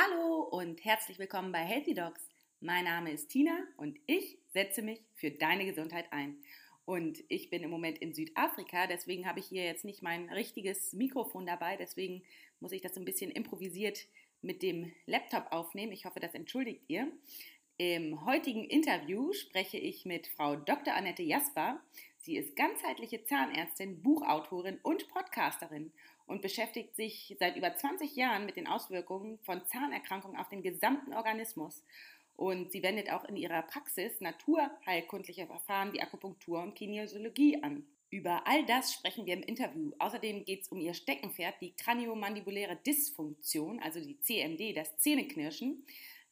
Hallo und herzlich willkommen bei Healthy Dogs. Mein Name ist Tina und ich setze mich für deine Gesundheit ein. Und ich bin im Moment in Südafrika, deswegen habe ich hier jetzt nicht mein richtiges Mikrofon dabei, deswegen muss ich das ein bisschen improvisiert mit dem Laptop aufnehmen. Ich hoffe, das entschuldigt ihr. Im heutigen Interview spreche ich mit Frau Dr. Annette Jasper. Sie ist ganzheitliche Zahnärztin, Buchautorin und Podcasterin und beschäftigt sich seit über 20 Jahren mit den Auswirkungen von Zahnerkrankungen auf den gesamten Organismus. Und sie wendet auch in ihrer Praxis naturheilkundliche Verfahren wie Akupunktur und Kinesiologie an. Über all das sprechen wir im Interview. Außerdem geht es um ihr Steckenpferd, die kraniomandibuläre Dysfunktion, also die CMD, das Zähneknirschen.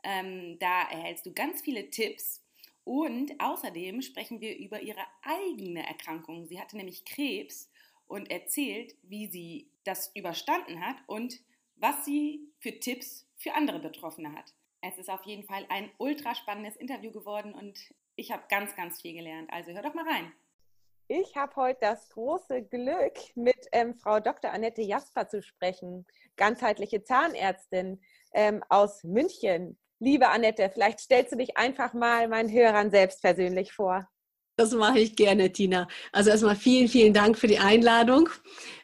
Ähm, da erhältst du ganz viele Tipps. Und außerdem sprechen wir über ihre eigene Erkrankung. Sie hatte nämlich Krebs und erzählt, wie sie das überstanden hat und was sie für Tipps für andere Betroffene hat. Es ist auf jeden Fall ein ultra spannendes Interview geworden und ich habe ganz, ganz viel gelernt. Also hör doch mal rein. Ich habe heute das große Glück, mit ähm, Frau Dr. Annette Jasper zu sprechen, ganzheitliche Zahnärztin ähm, aus München. Liebe Annette, vielleicht stellst du dich einfach mal meinen Hörern selbst persönlich vor. Das mache ich gerne, Tina. Also erstmal vielen, vielen Dank für die Einladung,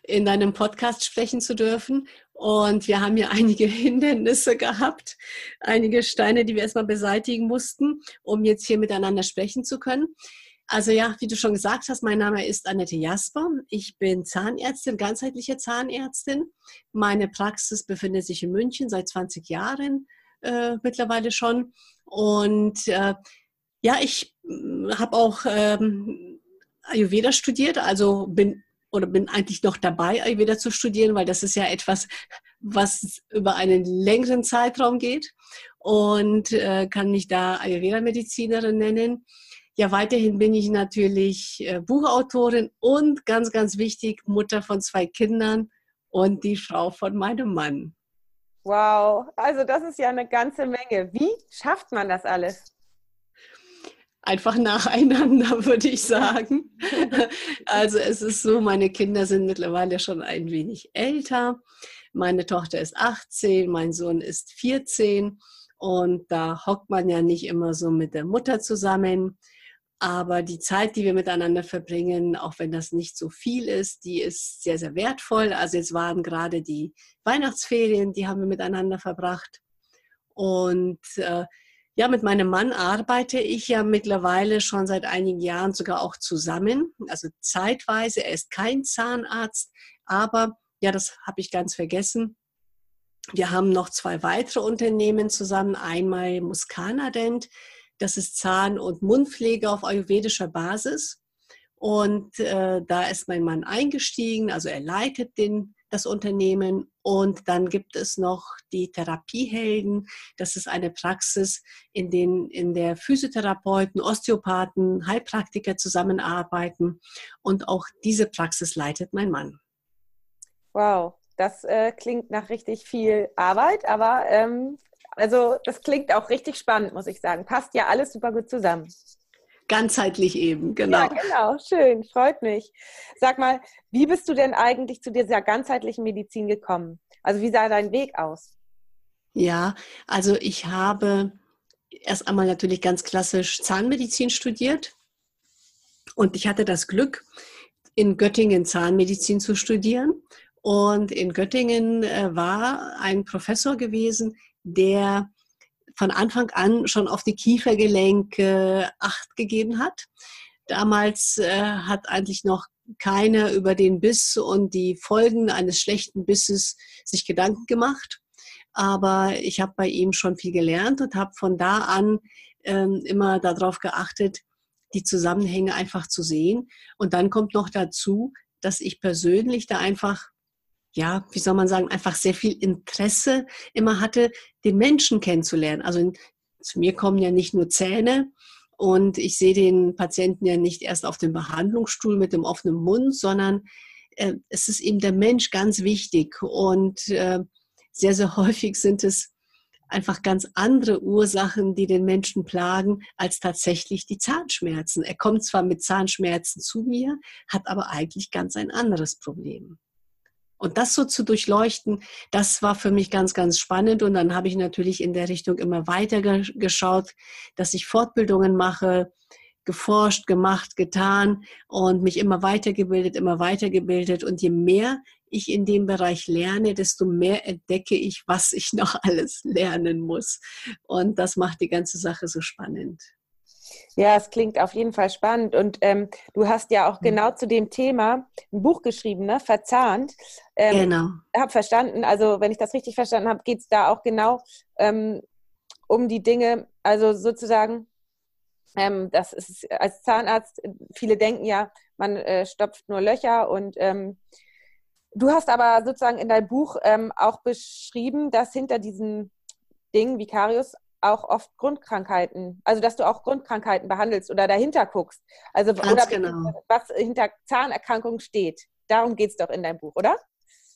in deinem Podcast sprechen zu dürfen. Und wir haben hier einige Hindernisse gehabt, einige Steine, die wir erstmal beseitigen mussten, um jetzt hier miteinander sprechen zu können. Also ja, wie du schon gesagt hast, mein Name ist Annette Jasper. Ich bin Zahnärztin, ganzheitliche Zahnärztin. Meine Praxis befindet sich in München seit 20 Jahren äh, mittlerweile schon. Und äh, ja, ich hm, habe auch ähm, Ayurveda studiert, also bin oder bin eigentlich noch dabei, Ayurveda zu studieren, weil das ist ja etwas, was über einen längeren Zeitraum geht und äh, kann mich da Ayurveda-Medizinerin nennen. Ja, weiterhin bin ich natürlich äh, Buchautorin und ganz, ganz wichtig, Mutter von zwei Kindern und die Frau von meinem Mann. Wow, also das ist ja eine ganze Menge. Wie schafft man das alles? Einfach nacheinander, würde ich sagen. Also es ist so, meine Kinder sind mittlerweile schon ein wenig älter. Meine Tochter ist 18, mein Sohn ist 14 und da hockt man ja nicht immer so mit der Mutter zusammen. Aber die Zeit, die wir miteinander verbringen, auch wenn das nicht so viel ist, die ist sehr, sehr wertvoll. Also jetzt waren gerade die Weihnachtsferien, die haben wir miteinander verbracht. Und äh, ja, mit meinem Mann arbeite ich ja mittlerweile schon seit einigen Jahren sogar auch zusammen. Also zeitweise, er ist kein Zahnarzt, aber ja, das habe ich ganz vergessen. Wir haben noch zwei weitere Unternehmen zusammen. Einmal Muscana Dent, das ist Zahn- und Mundpflege auf ayurvedischer Basis. Und äh, da ist mein Mann eingestiegen, also er leitet den, das Unternehmen. Und dann gibt es noch die Therapiehelden. Das ist eine Praxis, in, den, in der Physiotherapeuten, Osteopathen, Heilpraktiker zusammenarbeiten. Und auch diese Praxis leitet mein Mann. Wow, das äh, klingt nach richtig viel Arbeit, aber ähm, also das klingt auch richtig spannend, muss ich sagen. Passt ja alles super gut zusammen. Ganzheitlich eben, genau. Ja, genau, schön, freut mich. Sag mal, wie bist du denn eigentlich zu dieser ganzheitlichen Medizin gekommen? Also wie sah dein Weg aus? Ja, also ich habe erst einmal natürlich ganz klassisch Zahnmedizin studiert und ich hatte das Glück, in Göttingen Zahnmedizin zu studieren. Und in Göttingen äh, war ein Professor gewesen, der von Anfang an schon auf die Kiefergelenke Acht gegeben hat. Damals äh, hat eigentlich noch keiner über den Biss und die Folgen eines schlechten Bisses sich Gedanken gemacht. Aber ich habe bei ihm schon viel gelernt und habe von da an ähm, immer darauf geachtet, die Zusammenhänge einfach zu sehen. Und dann kommt noch dazu, dass ich persönlich da einfach ja, wie soll man sagen, einfach sehr viel Interesse immer hatte, den Menschen kennenzulernen. Also zu mir kommen ja nicht nur Zähne und ich sehe den Patienten ja nicht erst auf dem Behandlungsstuhl mit dem offenen Mund, sondern äh, es ist eben der Mensch ganz wichtig und äh, sehr, sehr häufig sind es einfach ganz andere Ursachen, die den Menschen plagen, als tatsächlich die Zahnschmerzen. Er kommt zwar mit Zahnschmerzen zu mir, hat aber eigentlich ganz ein anderes Problem. Und das so zu durchleuchten, das war für mich ganz, ganz spannend. Und dann habe ich natürlich in der Richtung immer weiter geschaut, dass ich Fortbildungen mache, geforscht, gemacht, getan und mich immer weitergebildet, immer weitergebildet. Und je mehr ich in dem Bereich lerne, desto mehr entdecke ich, was ich noch alles lernen muss. Und das macht die ganze Sache so spannend. Ja, es klingt auf jeden Fall spannend. Und ähm, du hast ja auch mhm. genau zu dem Thema ein Buch geschrieben, ne? Verzahnt. Ähm, genau. Ich habe verstanden, also wenn ich das richtig verstanden habe, geht es da auch genau ähm, um die Dinge, also sozusagen, ähm, das ist als Zahnarzt, viele denken ja, man äh, stopft nur Löcher und ähm, du hast aber sozusagen in deinem Buch ähm, auch beschrieben, dass hinter diesen Dingen wie Karius auch oft Grundkrankheiten, also dass du auch Grundkrankheiten behandelst oder dahinter guckst. Also Ganz oder genau. was hinter Zahnerkrankungen steht. Darum geht es doch in deinem Buch, oder?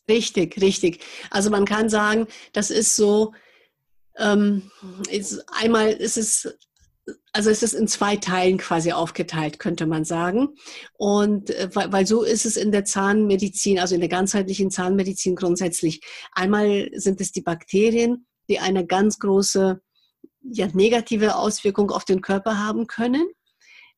Richtig, richtig. Also man kann sagen, das ist so, ähm, ist, einmal ist es also es ist in zwei Teilen quasi aufgeteilt, könnte man sagen. Und äh, weil, weil so ist es in der Zahnmedizin, also in der ganzheitlichen Zahnmedizin grundsätzlich. Einmal sind es die Bakterien, die eine ganz große ja, negative Auswirkung auf den Körper haben können.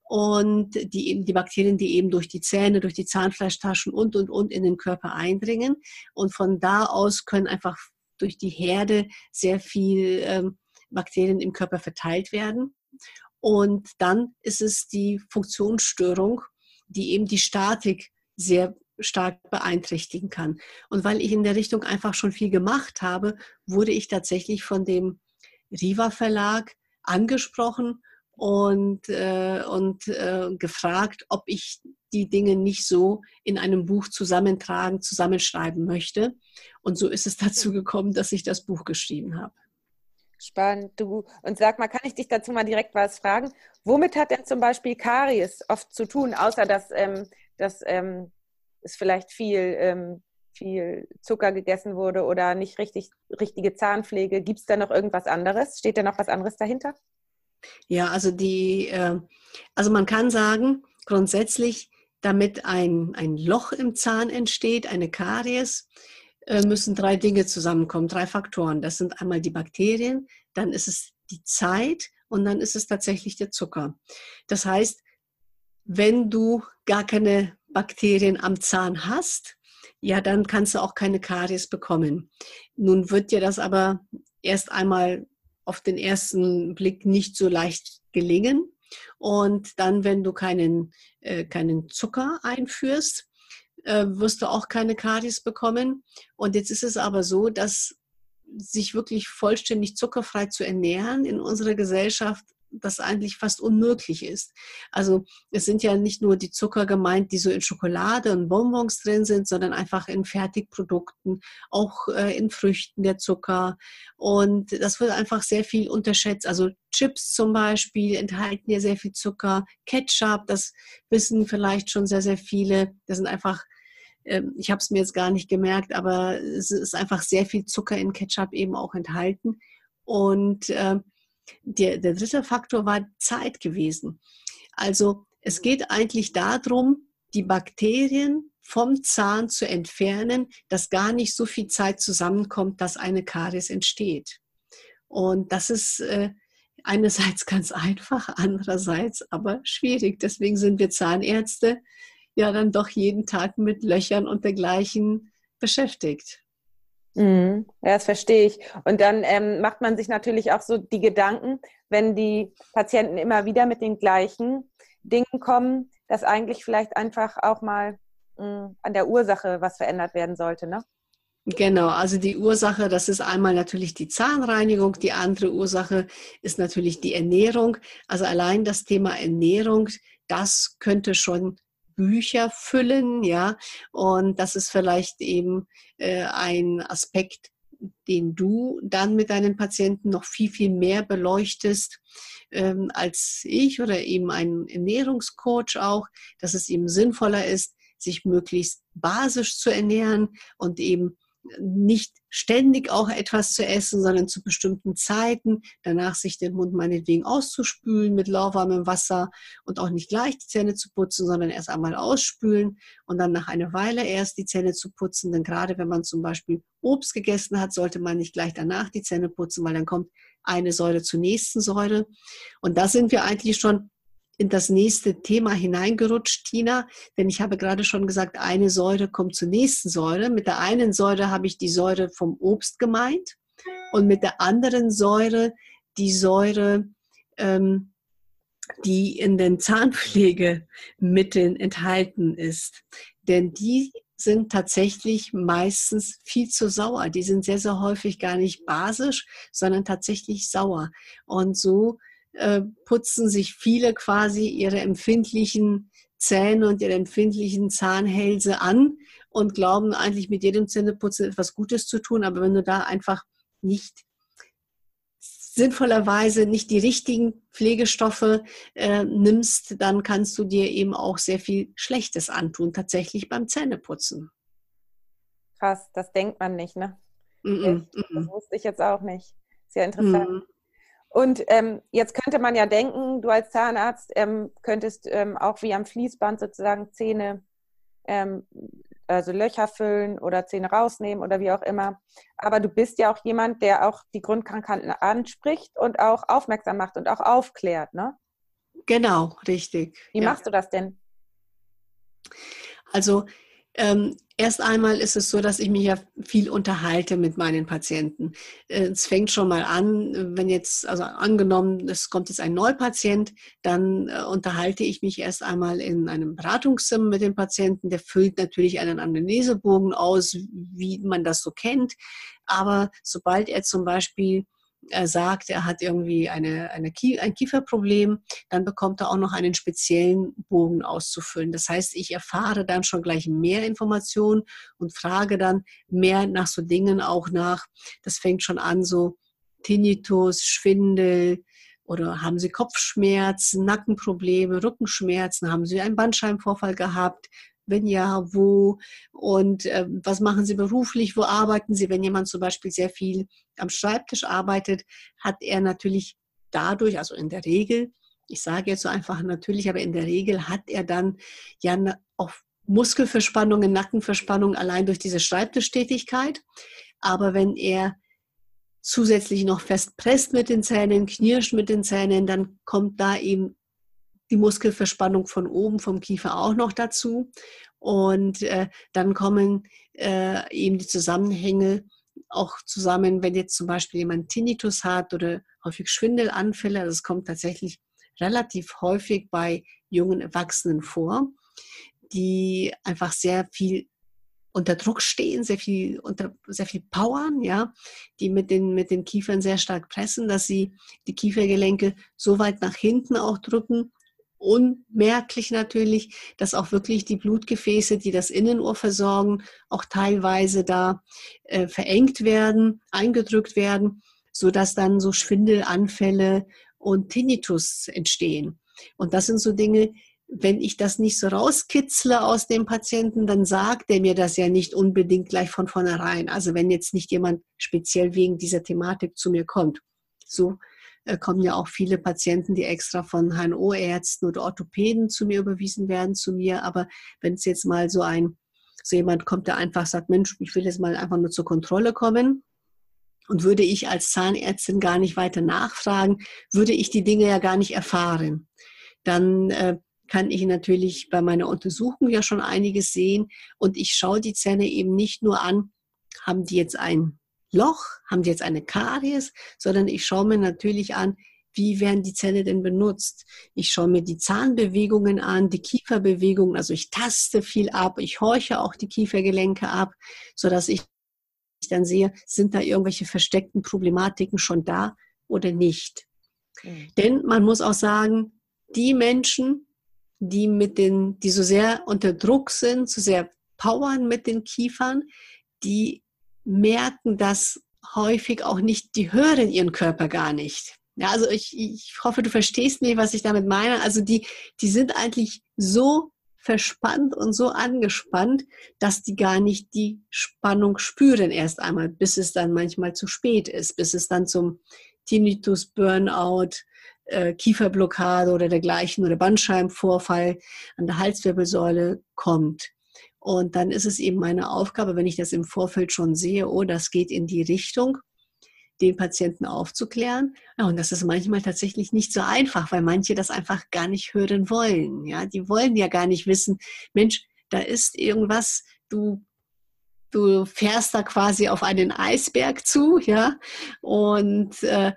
Und die die Bakterien, die eben durch die Zähne, durch die Zahnfleischtaschen und und und in den Körper eindringen. Und von da aus können einfach durch die Herde sehr viel ähm, Bakterien im Körper verteilt werden. Und dann ist es die Funktionsstörung, die eben die Statik sehr stark beeinträchtigen kann. Und weil ich in der Richtung einfach schon viel gemacht habe, wurde ich tatsächlich von dem Riva Verlag angesprochen und, äh, und äh, gefragt, ob ich die Dinge nicht so in einem Buch zusammentragen, zusammenschreiben möchte. Und so ist es dazu gekommen, dass ich das Buch geschrieben habe. Spannend, du. Und sag mal, kann ich dich dazu mal direkt was fragen? Womit hat denn zum Beispiel Karies oft zu tun, außer dass, ähm, dass ähm, es vielleicht viel ähm, viel Zucker gegessen wurde oder nicht richtig, richtige Zahnpflege. Gibt es da noch irgendwas anderes? Steht da noch was anderes dahinter? Ja, also die, äh, also man kann sagen, grundsätzlich, damit ein, ein Loch im Zahn entsteht, eine Karies, äh, müssen drei Dinge zusammenkommen, drei Faktoren. Das sind einmal die Bakterien, dann ist es die Zeit und dann ist es tatsächlich der Zucker. Das heißt, wenn du gar keine Bakterien am Zahn hast, ja, dann kannst du auch keine Karies bekommen. Nun wird dir das aber erst einmal auf den ersten Blick nicht so leicht gelingen. Und dann, wenn du keinen, äh, keinen Zucker einführst, äh, wirst du auch keine Karies bekommen. Und jetzt ist es aber so, dass sich wirklich vollständig zuckerfrei zu ernähren in unserer Gesellschaft das eigentlich fast unmöglich ist. Also es sind ja nicht nur die Zucker gemeint, die so in Schokolade und Bonbons drin sind, sondern einfach in Fertigprodukten, auch äh, in Früchten der Zucker. Und das wird einfach sehr viel unterschätzt. Also Chips zum Beispiel enthalten ja sehr viel Zucker. Ketchup, das wissen vielleicht schon sehr, sehr viele. Das sind einfach ähm, ich habe es mir jetzt gar nicht gemerkt, aber es ist einfach sehr viel Zucker in Ketchup eben auch enthalten. Und äh, der, der dritte Faktor war Zeit gewesen. Also es geht eigentlich darum, die Bakterien vom Zahn zu entfernen, dass gar nicht so viel Zeit zusammenkommt, dass eine Karies entsteht. Und das ist äh, einerseits ganz einfach, andererseits aber schwierig. Deswegen sind wir Zahnärzte ja dann doch jeden Tag mit Löchern und dergleichen beschäftigt. Mhm. Ja, das verstehe ich. Und dann ähm, macht man sich natürlich auch so die Gedanken, wenn die Patienten immer wieder mit den gleichen Dingen kommen, dass eigentlich vielleicht einfach auch mal mh, mm, an der Ursache was verändert werden sollte, ne? Genau, also die Ursache, das ist einmal natürlich die Zahnreinigung, die andere Ursache ist natürlich die Ernährung. Also allein das Thema Ernährung, das könnte schon Bücher füllen, ja. Und das ist vielleicht eben äh, ein Aspekt, den du dann mit deinen Patienten noch viel, viel mehr beleuchtest ähm, als ich oder eben ein Ernährungscoach auch, dass es eben sinnvoller ist, sich möglichst basisch zu ernähren und eben nicht ständig auch etwas zu essen, sondern zu bestimmten Zeiten, danach sich den Mund meinetwegen auszuspülen mit lauwarmem Wasser und auch nicht gleich die Zähne zu putzen, sondern erst einmal ausspülen und dann nach einer Weile erst die Zähne zu putzen. Denn gerade wenn man zum Beispiel Obst gegessen hat, sollte man nicht gleich danach die Zähne putzen, weil dann kommt eine Säure zur nächsten Säure. Und da sind wir eigentlich schon in das nächste Thema hineingerutscht, Tina, denn ich habe gerade schon gesagt, eine Säure kommt zur nächsten Säure. Mit der einen Säure habe ich die Säure vom Obst gemeint und mit der anderen Säure die Säure, ähm, die in den Zahnpflegemitteln enthalten ist. Denn die sind tatsächlich meistens viel zu sauer. Die sind sehr, sehr häufig gar nicht basisch, sondern tatsächlich sauer. Und so äh, putzen sich viele quasi ihre empfindlichen Zähne und ihre empfindlichen Zahnhälse an und glauben eigentlich mit jedem Zähneputzen etwas Gutes zu tun. Aber wenn du da einfach nicht sinnvollerweise nicht die richtigen Pflegestoffe äh, nimmst, dann kannst du dir eben auch sehr viel Schlechtes antun, tatsächlich beim Zähneputzen. Krass, das denkt man nicht, ne? Mm -mm, das wusste ich jetzt auch nicht. Sehr interessant. Und ähm, jetzt könnte man ja denken, du als Zahnarzt ähm, könntest ähm, auch wie am Fließband sozusagen Zähne, ähm, also Löcher füllen oder Zähne rausnehmen oder wie auch immer. Aber du bist ja auch jemand, der auch die Grundkrankheiten anspricht und auch aufmerksam macht und auch aufklärt, ne? Genau, richtig. Wie ja. machst du das denn? Also ähm, erst einmal ist es so, dass ich mich ja viel unterhalte mit meinen Patienten. Äh, es fängt schon mal an, wenn jetzt, also angenommen, es kommt jetzt ein Neupatient, dann äh, unterhalte ich mich erst einmal in einem Beratungszimmer mit dem Patienten. Der füllt natürlich einen Anamnesebogen aus, wie man das so kennt. Aber sobald er zum Beispiel er sagt, er hat irgendwie eine, eine ein Kieferproblem, dann bekommt er auch noch einen speziellen Bogen auszufüllen. Das heißt, ich erfahre dann schon gleich mehr Informationen und frage dann mehr nach so Dingen auch nach. Das fängt schon an, so Tinnitus, Schwindel, oder haben Sie Kopfschmerzen, Nackenprobleme, Rückenschmerzen? Haben Sie einen Bandscheibenvorfall gehabt? Wenn ja, wo? Und äh, was machen Sie beruflich? Wo arbeiten Sie? Wenn jemand zum Beispiel sehr viel am Schreibtisch arbeitet, hat er natürlich dadurch, also in der Regel, ich sage jetzt so einfach natürlich, aber in der Regel hat er dann ja auch Muskelverspannungen, Nackenverspannungen allein durch diese Schreibtischtätigkeit. Aber wenn er zusätzlich noch fest presst mit den Zähnen, knirscht mit den Zähnen, dann kommt da eben die Muskelverspannung von oben vom Kiefer auch noch dazu. Und äh, dann kommen äh, eben die Zusammenhänge auch zusammen, wenn jetzt zum Beispiel jemand Tinnitus hat oder häufig Schwindelanfälle. Das kommt tatsächlich relativ häufig bei jungen Erwachsenen vor, die einfach sehr viel unter Druck stehen, sehr viel, unter, sehr viel powern, ja, die mit den, mit den Kiefern sehr stark pressen, dass sie die Kiefergelenke so weit nach hinten auch drücken, unmerklich natürlich, dass auch wirklich die Blutgefäße, die das Innenohr versorgen, auch teilweise da äh, verengt werden, eingedrückt werden, sodass dann so Schwindelanfälle und Tinnitus entstehen. Und das sind so Dinge, wenn ich das nicht so rauskitzle aus dem Patienten, dann sagt er mir das ja nicht unbedingt gleich von vornherein. Also wenn jetzt nicht jemand speziell wegen dieser Thematik zu mir kommt. So kommen ja auch viele Patienten, die extra von HNO-Ärzten oder Orthopäden zu mir überwiesen werden, zu mir. Aber wenn es jetzt mal so ein, so jemand kommt, der einfach sagt, Mensch, ich will jetzt mal einfach nur zur Kontrolle kommen, und würde ich als Zahnärztin gar nicht weiter nachfragen, würde ich die Dinge ja gar nicht erfahren. Dann äh, kann ich natürlich bei meiner Untersuchung ja schon einiges sehen und ich schaue die Zähne eben nicht nur an, haben die jetzt ein Loch, haben die jetzt eine Karies, sondern ich schaue mir natürlich an, wie werden die Zähne denn benutzt? Ich schaue mir die Zahnbewegungen an, die Kieferbewegungen, also ich taste viel ab, ich horche auch die Kiefergelenke ab, sodass ich dann sehe, sind da irgendwelche versteckten Problematiken schon da oder nicht. Mhm. Denn man muss auch sagen, die Menschen, die mit den, die so sehr unter Druck sind, so sehr powern mit den Kiefern, die merken das häufig auch nicht, die hören ihren Körper gar nicht. Ja, also ich, ich hoffe, du verstehst mich, was ich damit meine. Also die, die sind eigentlich so verspannt und so angespannt, dass die gar nicht die Spannung spüren erst einmal, bis es dann manchmal zu spät ist, bis es dann zum Tinnitus, Burnout, äh, Kieferblockade oder dergleichen oder Bandscheibenvorfall an der Halswirbelsäule kommt. Und dann ist es eben meine Aufgabe, wenn ich das im Vorfeld schon sehe, oh, das geht in die Richtung, den Patienten aufzuklären. Ja, und das ist manchmal tatsächlich nicht so einfach, weil manche das einfach gar nicht hören wollen. Ja, die wollen ja gar nicht wissen, Mensch, da ist irgendwas, du du fährst da quasi auf einen Eisberg zu, ja, und äh,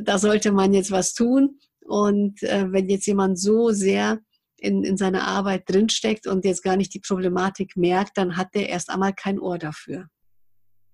da sollte man jetzt was tun. Und äh, wenn jetzt jemand so sehr in, in seiner Arbeit drinsteckt und jetzt gar nicht die Problematik merkt, dann hat der erst einmal kein Ohr dafür.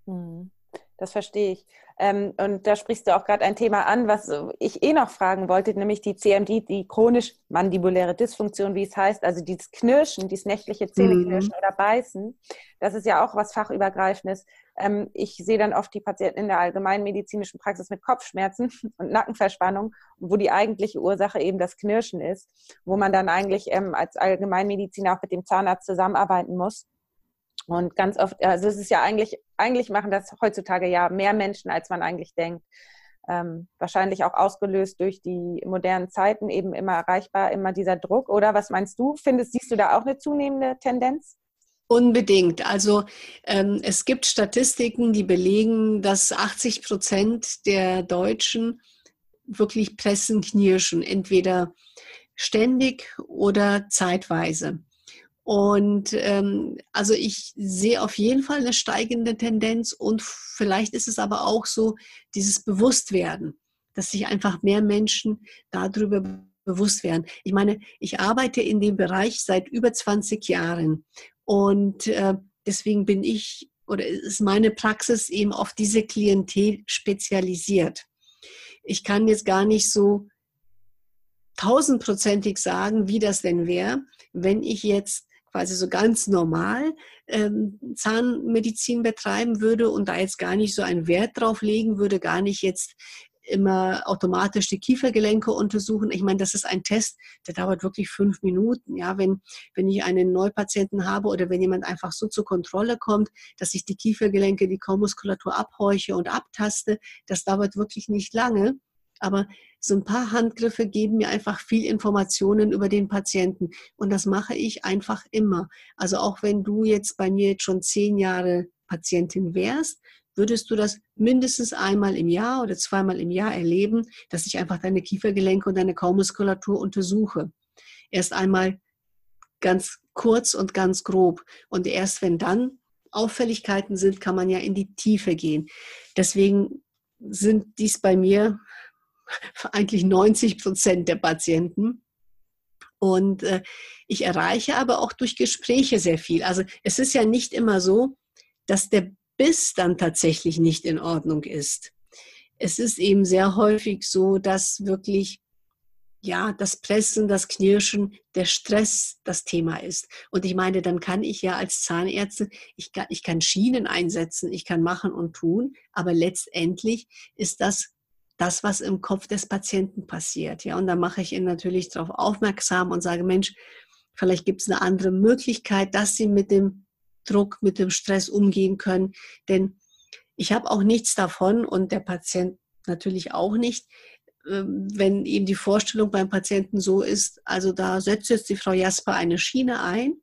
Hm, das verstehe ich. Ähm, und da sprichst du auch gerade ein Thema an, was ich eh noch fragen wollte, nämlich die CMD, die chronisch-mandibuläre Dysfunktion, wie es heißt, also dieses Knirschen, dieses nächtliche Zähneknirschen mhm. oder Beißen. Das ist ja auch was fachübergreifendes. Ähm, ich sehe dann oft die Patienten in der allgemeinmedizinischen Praxis mit Kopfschmerzen und Nackenverspannung, wo die eigentliche Ursache eben das Knirschen ist, wo man dann eigentlich ähm, als Allgemeinmediziner auch mit dem Zahnarzt zusammenarbeiten muss und ganz oft, also es ist ja eigentlich, eigentlich machen das heutzutage ja mehr Menschen, als man eigentlich denkt. Ähm, wahrscheinlich auch ausgelöst durch die modernen Zeiten, eben immer erreichbar, immer dieser Druck. Oder was meinst du? Findest, siehst du da auch eine zunehmende Tendenz? Unbedingt. Also ähm, es gibt Statistiken, die belegen, dass 80 Prozent der Deutschen wirklich pressen, knirschen, entweder ständig oder zeitweise. Und ähm, also ich sehe auf jeden Fall eine steigende Tendenz und vielleicht ist es aber auch so dieses Bewusstwerden, dass sich einfach mehr Menschen darüber bewusst werden. Ich meine, ich arbeite in dem Bereich seit über 20 Jahren und äh, deswegen bin ich oder ist meine Praxis eben auf diese Klientel spezialisiert. Ich kann jetzt gar nicht so tausendprozentig sagen, wie das denn wäre, wenn ich jetzt quasi so ganz normal ähm, Zahnmedizin betreiben würde und da jetzt gar nicht so einen Wert drauf legen würde, gar nicht jetzt immer automatisch die Kiefergelenke untersuchen. Ich meine, das ist ein Test, der dauert wirklich fünf Minuten. Ja, wenn, wenn ich einen Neupatienten habe oder wenn jemand einfach so zur Kontrolle kommt, dass ich die Kiefergelenke, die Kaumuskulatur abhorche und abtaste, das dauert wirklich nicht lange. Aber so ein paar Handgriffe geben mir einfach viel Informationen über den Patienten. Und das mache ich einfach immer. Also auch wenn du jetzt bei mir jetzt schon zehn Jahre Patientin wärst, würdest du das mindestens einmal im Jahr oder zweimal im Jahr erleben, dass ich einfach deine Kiefergelenke und deine Kaumuskulatur untersuche. Erst einmal ganz kurz und ganz grob. Und erst wenn dann Auffälligkeiten sind, kann man ja in die Tiefe gehen. Deswegen sind dies bei mir eigentlich 90 Prozent der Patienten. Und äh, ich erreiche aber auch durch Gespräche sehr viel. Also es ist ja nicht immer so, dass der Biss dann tatsächlich nicht in Ordnung ist. Es ist eben sehr häufig so, dass wirklich ja, das Pressen, das Knirschen, der Stress das Thema ist. Und ich meine, dann kann ich ja als Zahnärztin, ich kann, ich kann Schienen einsetzen, ich kann machen und tun, aber letztendlich ist das das, was im Kopf des Patienten passiert. Ja, und da mache ich ihn natürlich darauf aufmerksam und sage, Mensch, vielleicht gibt es eine andere Möglichkeit, dass Sie mit dem Druck, mit dem Stress umgehen können. Denn ich habe auch nichts davon und der Patient natürlich auch nicht, ähm, wenn eben die Vorstellung beim Patienten so ist, also da setzt jetzt die Frau Jasper eine Schiene ein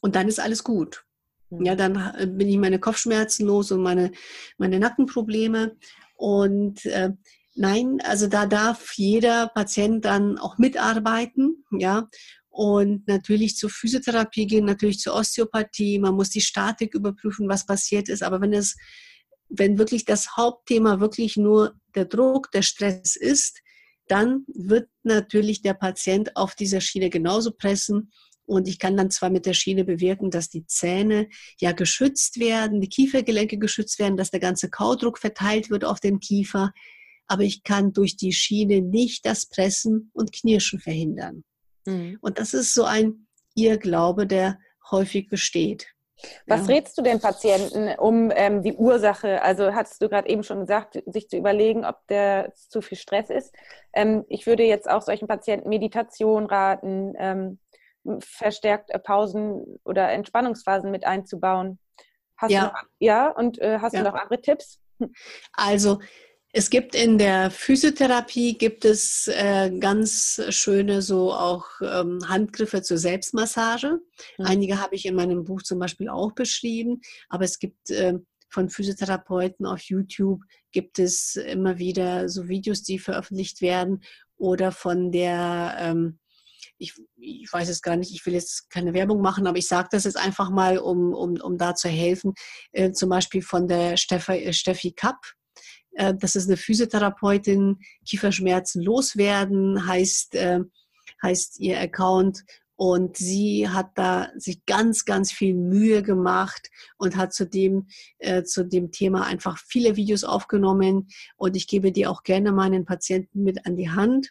und dann ist alles gut. Ja, dann äh, bin ich meine Kopfschmerzen los und meine, meine Nackenprobleme. Und äh, Nein, also da darf jeder Patient dann auch mitarbeiten, ja. Und natürlich zur Physiotherapie gehen, natürlich zur Osteopathie. Man muss die Statik überprüfen, was passiert ist. Aber wenn es, wenn wirklich das Hauptthema wirklich nur der Druck, der Stress ist, dann wird natürlich der Patient auf dieser Schiene genauso pressen. Und ich kann dann zwar mit der Schiene bewirken, dass die Zähne ja geschützt werden, die Kiefergelenke geschützt werden, dass der ganze Kaudruck verteilt wird auf den Kiefer aber ich kann durch die Schiene nicht das Pressen und Knirschen verhindern. Mhm. Und das ist so ein Irrglaube, der häufig besteht. Was ja. rätst du den Patienten, um ähm, die Ursache, also hattest du gerade eben schon gesagt, sich zu überlegen, ob der zu viel Stress ist. Ähm, ich würde jetzt auch solchen Patienten Meditation raten, ähm, verstärkt äh, Pausen oder Entspannungsphasen mit einzubauen. Hast ja. Du noch, ja, und äh, hast ja. du noch andere Tipps? Also es gibt in der Physiotherapie gibt es äh, ganz schöne so auch ähm, Handgriffe zur Selbstmassage. Mhm. Einige habe ich in meinem Buch zum Beispiel auch beschrieben, aber es gibt äh, von Physiotherapeuten auf YouTube gibt es immer wieder so Videos, die veröffentlicht werden oder von der ähm, ich, ich, weiß es gar nicht, ich will jetzt keine Werbung machen, aber ich sage das jetzt einfach mal, um, um, um da zu helfen. Äh, zum Beispiel von der Steffi, Steffi Kapp, äh, das ist eine Physiotherapeutin, Kieferschmerzen loswerden, heißt, äh, heißt ihr Account. Und sie hat da sich ganz, ganz viel Mühe gemacht und hat zu dem, äh, zu dem Thema einfach viele Videos aufgenommen. Und ich gebe die auch gerne meinen Patienten mit an die Hand,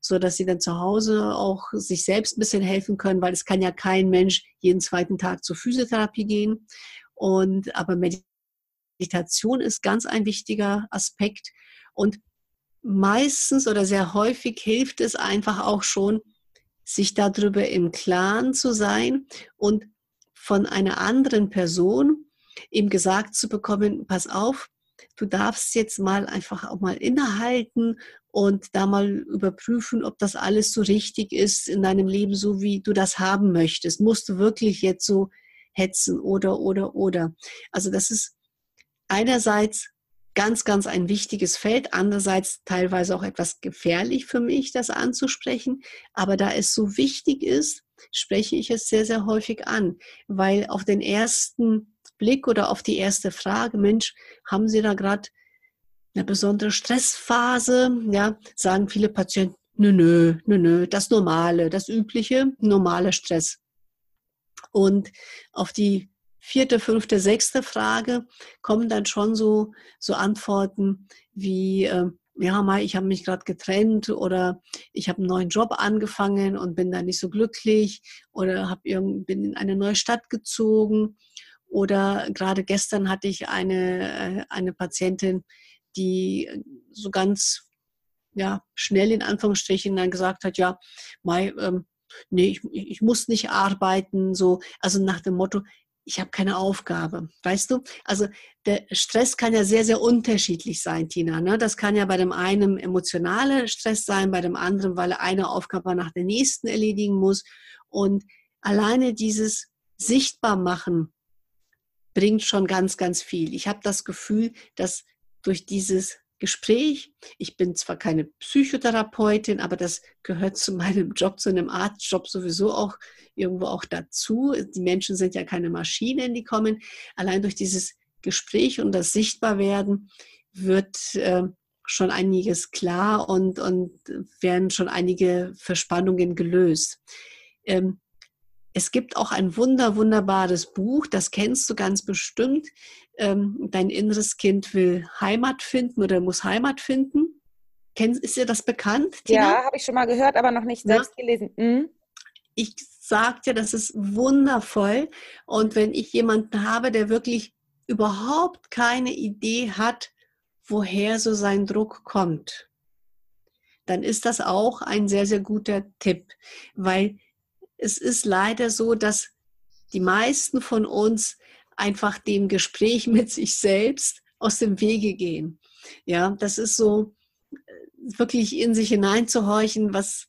so dass sie dann zu Hause auch sich selbst ein bisschen helfen können, weil es kann ja kein Mensch jeden zweiten Tag zur Physiotherapie gehen. Und aber Meditation Meditation ist ganz ein wichtiger Aspekt. Und meistens oder sehr häufig hilft es einfach auch schon, sich darüber im Klaren zu sein und von einer anderen Person ihm gesagt zu bekommen, pass auf, du darfst jetzt mal einfach auch mal innehalten und da mal überprüfen, ob das alles so richtig ist in deinem Leben, so wie du das haben möchtest. Musst du wirklich jetzt so hetzen oder, oder, oder. Also das ist einerseits ganz, ganz ein wichtiges Feld, andererseits teilweise auch etwas gefährlich für mich, das anzusprechen. Aber da es so wichtig ist, spreche ich es sehr, sehr häufig an, weil auf den ersten Blick oder auf die erste Frage, Mensch, haben Sie da gerade eine besondere Stressphase? Ja, sagen viele Patienten, nö, nö, nö, nö, das Normale, das übliche, normale Stress. Und auf die vierte, fünfte, sechste Frage kommen dann schon so, so Antworten wie, äh, ja, Mai, ich habe mich gerade getrennt oder ich habe einen neuen Job angefangen und bin da nicht so glücklich oder hab bin in eine neue Stadt gezogen. Oder gerade gestern hatte ich eine, äh, eine Patientin, die so ganz ja, schnell in Anführungsstrichen dann gesagt hat, ja, Mai, ähm, nee, ich, ich muss nicht arbeiten, so, also nach dem Motto, ich habe keine Aufgabe. Weißt du? Also der Stress kann ja sehr, sehr unterschiedlich sein, Tina. Ne? Das kann ja bei dem einen emotionaler Stress sein, bei dem anderen, weil er eine Aufgabe nach der nächsten erledigen muss. Und alleine dieses Sichtbarmachen bringt schon ganz, ganz viel. Ich habe das Gefühl, dass durch dieses Gespräch. Ich bin zwar keine Psychotherapeutin, aber das gehört zu meinem Job, zu einem Arztjob sowieso auch irgendwo auch dazu. Die Menschen sind ja keine Maschinen, die kommen. Allein durch dieses Gespräch und das Sichtbarwerden wird äh, schon einiges klar und, und werden schon einige Verspannungen gelöst. Ähm, es gibt auch ein wunder, wunderbares Buch, das kennst du ganz bestimmt. Ähm, dein inneres Kind will Heimat finden oder muss Heimat finden. Kennst, ist dir das bekannt? Tina? Ja, habe ich schon mal gehört, aber noch nicht selbst ja. gelesen. Mhm. Ich sag dir, das ist wundervoll. Und wenn ich jemanden habe, der wirklich überhaupt keine Idee hat, woher so sein Druck kommt, dann ist das auch ein sehr, sehr guter Tipp, weil es ist leider so, dass die meisten von uns einfach dem Gespräch mit sich selbst aus dem Wege gehen. Ja, das ist so äh, wirklich in sich hineinzuhorchen, was,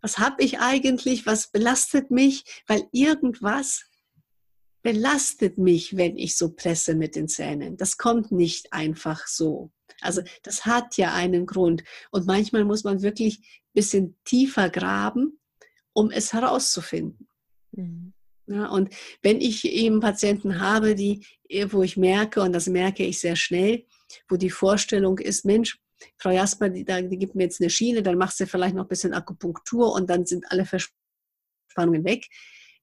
was habe ich eigentlich, was belastet mich, weil irgendwas belastet mich, wenn ich so presse mit den Zähnen. Das kommt nicht einfach so. Also das hat ja einen Grund. Und manchmal muss man wirklich ein bisschen tiefer graben, um es herauszufinden. Mhm. Ja, und wenn ich eben Patienten habe, die, äh, wo ich merke, und das merke ich sehr schnell, wo die Vorstellung ist, Mensch, Frau Jasper, die, die gibt mir jetzt eine Schiene, dann macht sie vielleicht noch ein bisschen Akupunktur und dann sind alle Verspannungen weg,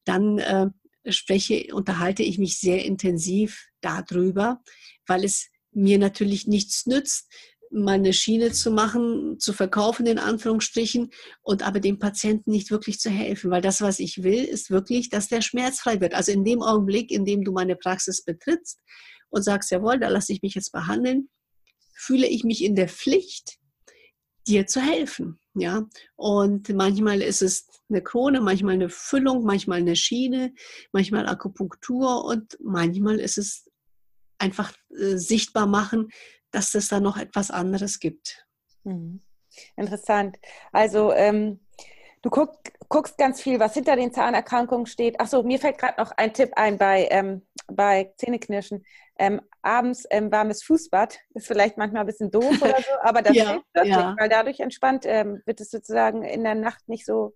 dann äh, spreche, unterhalte ich mich sehr intensiv darüber, weil es mir natürlich nichts nützt, mal eine Schiene zu machen, zu verkaufen in Anführungsstrichen und aber dem Patienten nicht wirklich zu helfen, weil das, was ich will, ist wirklich, dass der schmerzfrei wird. Also in dem Augenblick, in dem du meine Praxis betrittst und sagst, jawohl, da lasse ich mich jetzt behandeln, fühle ich mich in der Pflicht, dir zu helfen. Ja, und manchmal ist es eine Krone, manchmal eine Füllung, manchmal eine Schiene, manchmal Akupunktur und manchmal ist es einfach äh, sichtbar machen, dass es da noch etwas anderes gibt. Mhm. Interessant. Also ähm, du guck, guckst ganz viel, was hinter den Zahnerkrankungen steht. Achso, mir fällt gerade noch ein Tipp ein bei, ähm, bei Zähneknirschen. Ähm, abends ähm, warmes Fußbad ist vielleicht manchmal ein bisschen doof oder so, aber das ja, hilft wirklich, ja. weil dadurch entspannt ähm, wird es sozusagen in der Nacht nicht so.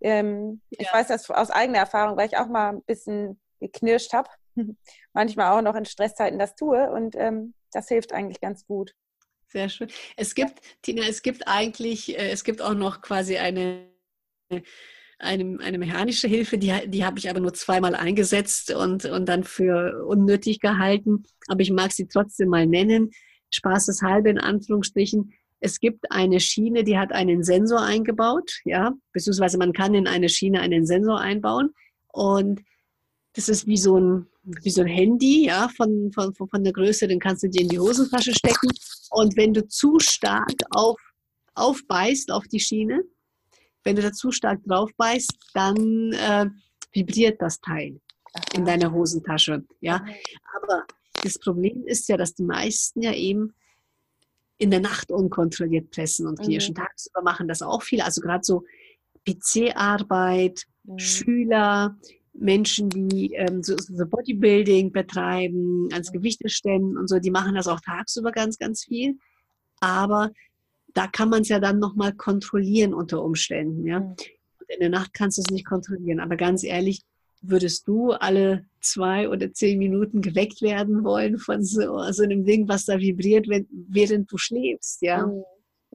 Ähm, ja. Ich weiß das aus eigener Erfahrung, weil ich auch mal ein bisschen geknirscht habe. manchmal auch noch in Stresszeiten das tue und ähm, das hilft eigentlich ganz gut. Sehr schön. Es gibt, Tina, es gibt eigentlich, äh, es gibt auch noch quasi eine eine, eine mechanische Hilfe, die, die habe ich aber nur zweimal eingesetzt und, und dann für unnötig gehalten. Aber ich mag sie trotzdem mal nennen. Spaßeshalber in Anführungsstrichen. Es gibt eine Schiene, die hat einen Sensor eingebaut, ja, beziehungsweise man kann in eine Schiene einen Sensor einbauen und das ist wie so ein, wie so ein Handy, ja, von, von, von der Größe, den kannst du dir in die Hosentasche stecken. Und wenn du zu stark auf, aufbeißt auf die Schiene, wenn du da zu stark drauf beißt, dann äh, vibriert das Teil in deiner Hosentasche. Ja, aber das Problem ist ja, dass die meisten ja eben in der Nacht unkontrolliert pressen und knirschen. Mhm. Tagsüber machen das auch viele. Also gerade so PC-Arbeit, mhm. Schüler, Menschen, die ähm, so, so, Bodybuilding betreiben, ans Gewichte stellen und so, die machen das auch tagsüber ganz, ganz viel. Aber da kann man es ja dann nochmal kontrollieren unter Umständen. Ja? Und in der Nacht kannst du es nicht kontrollieren. Aber ganz ehrlich, würdest du alle zwei oder zehn Minuten geweckt werden wollen von so, so einem Ding, was da vibriert, wenn, während du schläfst, ja? Mm,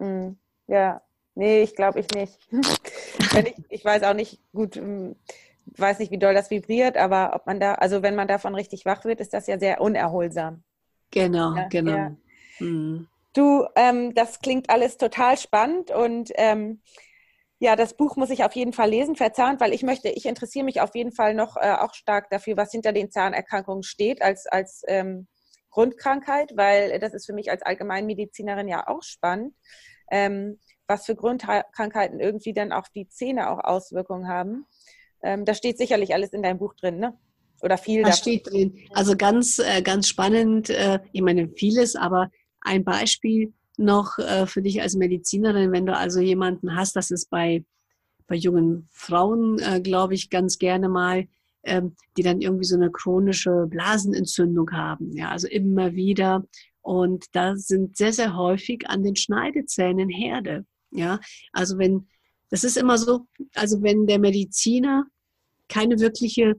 mm, ja, nee, ich glaube ich nicht. ich, ich weiß auch nicht, gut, mm, weiß nicht, wie doll das vibriert, aber ob man da, also wenn man davon richtig wach wird, ist das ja sehr unerholsam. Genau, ja, genau. Ja. Hm. Du, ähm, das klingt alles total spannend und ähm, ja, das Buch muss ich auf jeden Fall lesen, verzahnt, weil ich möchte, ich interessiere mich auf jeden Fall noch äh, auch stark dafür, was hinter den Zahnerkrankungen steht als, als ähm, Grundkrankheit, weil das ist für mich als Allgemeinmedizinerin ja auch spannend, ähm, was für Grundkrankheiten irgendwie dann auf die Zähne auch Auswirkungen haben. Ähm, da steht sicherlich alles in deinem Buch drin, ne? Oder viel. Da steht drin. Also ganz, äh, ganz spannend. Äh, ich meine vieles, aber ein Beispiel noch äh, für dich als Medizinerin, wenn du also jemanden hast, das ist bei, bei jungen Frauen, äh, glaube ich, ganz gerne mal, ähm, die dann irgendwie so eine chronische Blasenentzündung haben. Ja, also immer wieder. Und da sind sehr, sehr häufig an den Schneidezähnen Herde. Ja, also wenn, das ist immer so, also wenn der Mediziner keine wirkliche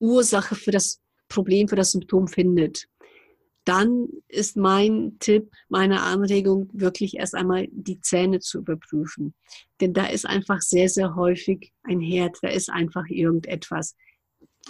Ursache für das Problem, für das Symptom findet, dann ist mein Tipp, meine Anregung, wirklich erst einmal die Zähne zu überprüfen. Denn da ist einfach sehr, sehr häufig ein Herd, da ist einfach irgendetwas.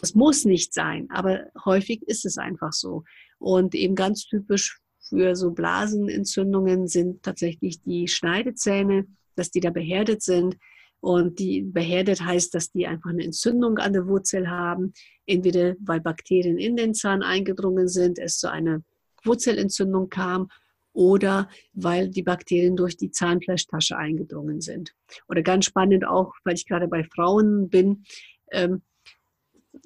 Das muss nicht sein, aber häufig ist es einfach so. Und eben ganz typisch für so Blasenentzündungen sind tatsächlich die Schneidezähne, dass die da beherdet sind. Und die beherdet heißt, dass die einfach eine Entzündung an der Wurzel haben. Entweder weil Bakterien in den Zahn eingedrungen sind, es zu einer Wurzelentzündung kam oder weil die Bakterien durch die Zahnfleischtasche eingedrungen sind. Oder ganz spannend auch, weil ich gerade bei Frauen bin, ähm,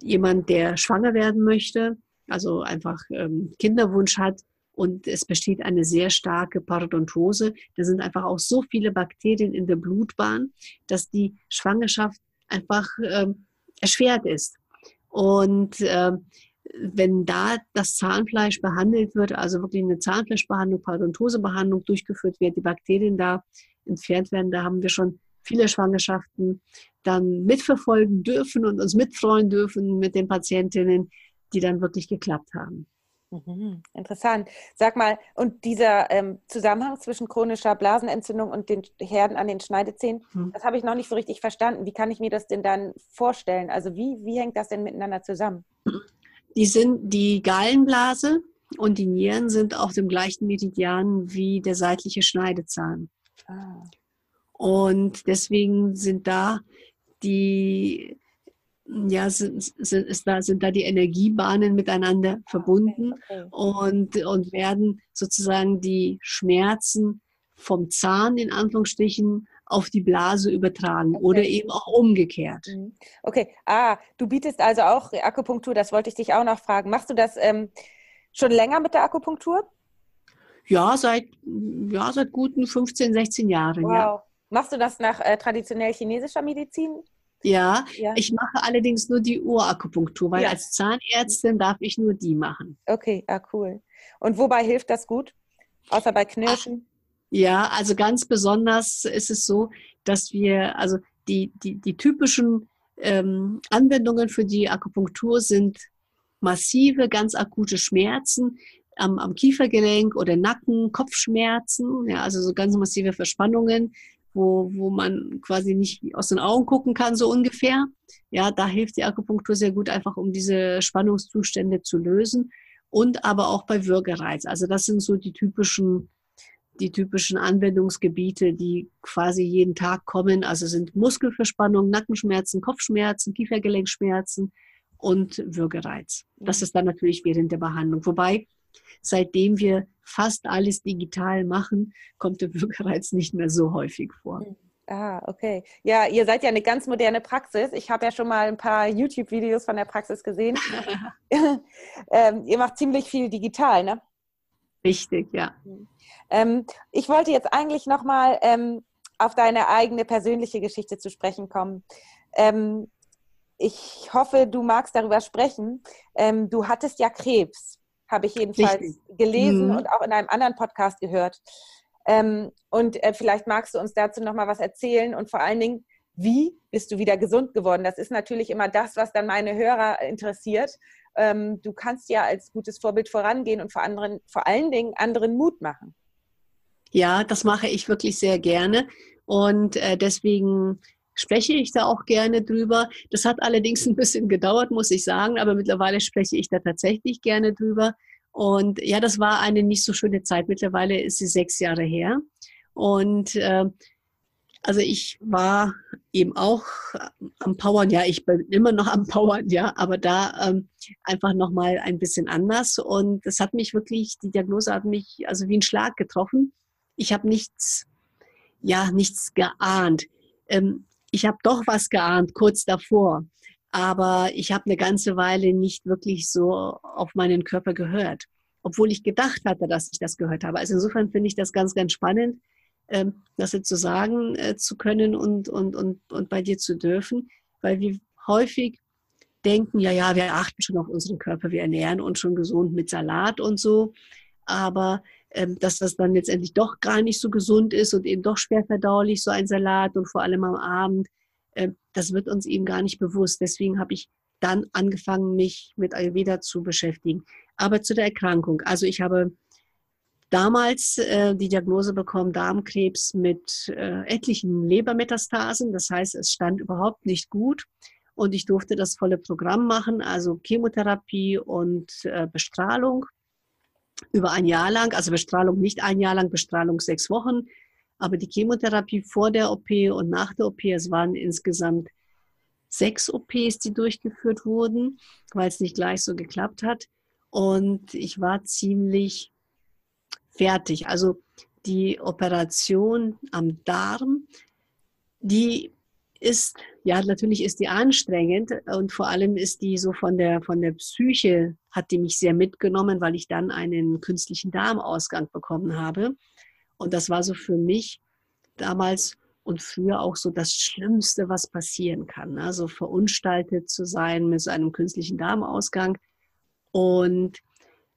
jemand, der schwanger werden möchte, also einfach ähm, Kinderwunsch hat, und es besteht eine sehr starke Parodontose. Da sind einfach auch so viele Bakterien in der Blutbahn, dass die Schwangerschaft einfach ähm, erschwert ist. Und äh, wenn da das Zahnfleisch behandelt wird, also wirklich eine Zahnfleischbehandlung, Parodontosebehandlung durchgeführt wird, die Bakterien da entfernt werden, da haben wir schon viele Schwangerschaften dann mitverfolgen dürfen und uns mitfreuen dürfen mit den Patientinnen, die dann wirklich geklappt haben. Mhm, interessant. Sag mal, und dieser ähm, Zusammenhang zwischen chronischer Blasenentzündung und den Herden an den Schneidezähnen, mhm. das habe ich noch nicht so richtig verstanden. Wie kann ich mir das denn dann vorstellen? Also wie, wie hängt das denn miteinander zusammen? Die sind die Gallenblase und die Nieren sind auf dem gleichen Meridian wie der seitliche Schneidezahn. Ah. Und deswegen sind da die ja, sind, sind, da, sind da die Energiebahnen miteinander ah, verbunden okay, okay. Und, und werden sozusagen die Schmerzen vom Zahn in Anführungsstrichen auf die Blase übertragen okay. oder eben auch umgekehrt. Mhm. Okay, ah, du bietest also auch Akupunktur, das wollte ich dich auch noch fragen. Machst du das ähm, schon länger mit der Akupunktur? Ja, seit, ja, seit guten 15, 16 Jahren. Wow. Ja. Machst du das nach äh, traditionell chinesischer Medizin? Ja, ja, ich mache allerdings nur die Urakupunktur, weil ja. als Zahnärztin darf ich nur die machen. Okay, ah, cool. Und wobei hilft das gut? Außer bei Knirschen? Ach, ja, also ganz besonders ist es so, dass wir, also die, die, die typischen ähm, Anwendungen für die Akupunktur sind massive, ganz akute Schmerzen am, am Kiefergelenk oder Nacken, Kopfschmerzen, ja, also so ganz massive Verspannungen, wo, wo man quasi nicht aus den Augen gucken kann, so ungefähr. Ja, da hilft die Akupunktur sehr gut, einfach um diese Spannungszustände zu lösen. Und aber auch bei Würgereiz. Also das sind so die typischen, die typischen Anwendungsgebiete, die quasi jeden Tag kommen. Also sind Muskelverspannung, Nackenschmerzen, Kopfschmerzen, Kiefergelenkschmerzen und Würgereiz. Das ist dann natürlich während der Behandlung. Wobei seitdem wir fast alles digital machen, kommt der Bürgerreiz nicht mehr so häufig vor. Hm. Ah, okay. Ja, ihr seid ja eine ganz moderne Praxis. Ich habe ja schon mal ein paar YouTube-Videos von der Praxis gesehen. ähm, ihr macht ziemlich viel digital, ne? Richtig, ja. Hm. Ähm, ich wollte jetzt eigentlich nochmal ähm, auf deine eigene persönliche Geschichte zu sprechen kommen. Ähm, ich hoffe, du magst darüber sprechen. Ähm, du hattest ja Krebs habe ich jedenfalls Richtig. gelesen mhm. und auch in einem anderen Podcast gehört. Ähm, und äh, vielleicht magst du uns dazu noch mal was erzählen und vor allen Dingen, wie bist du wieder gesund geworden? Das ist natürlich immer das, was dann meine Hörer interessiert. Ähm, du kannst ja als gutes Vorbild vorangehen und vor, anderen, vor allen Dingen anderen Mut machen. Ja, das mache ich wirklich sehr gerne. Und äh, deswegen spreche ich da auch gerne drüber. Das hat allerdings ein bisschen gedauert, muss ich sagen, aber mittlerweile spreche ich da tatsächlich gerne drüber. Und ja, das war eine nicht so schöne Zeit. Mittlerweile ist sie sechs Jahre her. Und äh, also ich war eben auch am Powern, ja, ich bin immer noch am Powern, ja, aber da ähm, einfach nochmal ein bisschen anders. Und das hat mich wirklich, die Diagnose hat mich also wie ein Schlag getroffen. Ich habe nichts, ja, nichts geahnt. Ähm, ich habe doch was geahnt kurz davor, aber ich habe eine ganze Weile nicht wirklich so auf meinen Körper gehört, obwohl ich gedacht hatte, dass ich das gehört habe. Also insofern finde ich das ganz, ganz spannend, ähm, das jetzt zu sagen äh, zu können und, und, und, und bei dir zu dürfen, weil wir häufig denken, ja, ja, wir achten schon auf unseren Körper, wir ernähren uns schon gesund mit Salat und so, aber dass das dann letztendlich doch gar nicht so gesund ist und eben doch schwer verdaulich, so ein Salat und vor allem am Abend. Ähm, das wird uns eben gar nicht bewusst. Deswegen habe ich dann angefangen, mich mit Ayurveda zu beschäftigen. Aber zu der Erkrankung. Also ich habe damals äh, die Diagnose bekommen, Darmkrebs mit äh, etlichen Lebermetastasen. Das heißt, es stand überhaupt nicht gut. Und ich durfte das volle Programm machen, also Chemotherapie und äh, Bestrahlung über ein Jahr lang, also Bestrahlung nicht ein Jahr lang, Bestrahlung sechs Wochen, aber die Chemotherapie vor der OP und nach der OP, es waren insgesamt sechs OPs, die durchgeführt wurden, weil es nicht gleich so geklappt hat. Und ich war ziemlich fertig. Also die Operation am Darm, die ist, ja, natürlich ist die anstrengend und vor allem ist die so von der, von der Psyche, hat die mich sehr mitgenommen, weil ich dann einen künstlichen Darmausgang bekommen habe. Und das war so für mich damals und früher auch so das Schlimmste, was passieren kann. Also verunstaltet zu sein mit so einem künstlichen Darmausgang. Und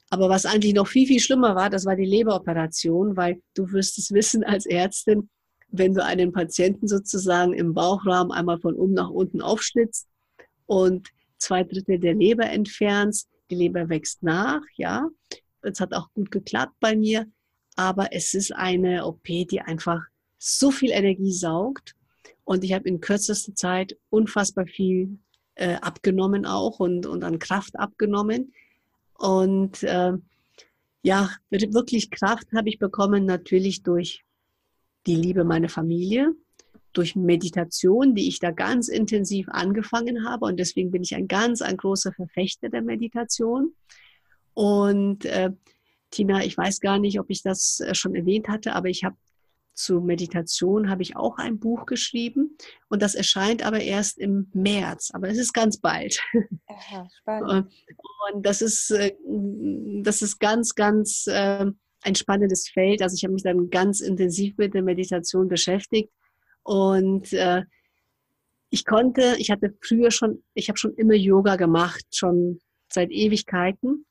aber was eigentlich noch viel, viel schlimmer war, das war die Leberoperation, weil du wirst es wissen als Ärztin, wenn du einen Patienten sozusagen im Bauchraum einmal von oben nach unten aufschlitzt und zwei Drittel der Leber entfernst, die Leber wächst nach, ja. Das hat auch gut geklappt bei mir, aber es ist eine OP, die einfach so viel Energie saugt. Und ich habe in kürzester Zeit unfassbar viel äh, abgenommen auch und, und an Kraft abgenommen. Und äh, ja, wirklich Kraft habe ich bekommen natürlich durch die Liebe meiner Familie, durch Meditation, die ich da ganz intensiv angefangen habe. Und deswegen bin ich ein ganz, ein großer Verfechter der Meditation. Und äh, Tina, ich weiß gar nicht, ob ich das äh, schon erwähnt hatte, aber ich habe zu Meditation habe ich auch ein Buch geschrieben und das erscheint aber erst im März, aber es ist ganz bald. Aha, spannend. Und das ist, äh, das ist ganz, ganz ähm, ein spannendes Feld. Also ich habe mich dann ganz intensiv mit der Meditation beschäftigt und äh, ich konnte, ich hatte früher schon, ich habe schon immer Yoga gemacht, schon seit Ewigkeiten,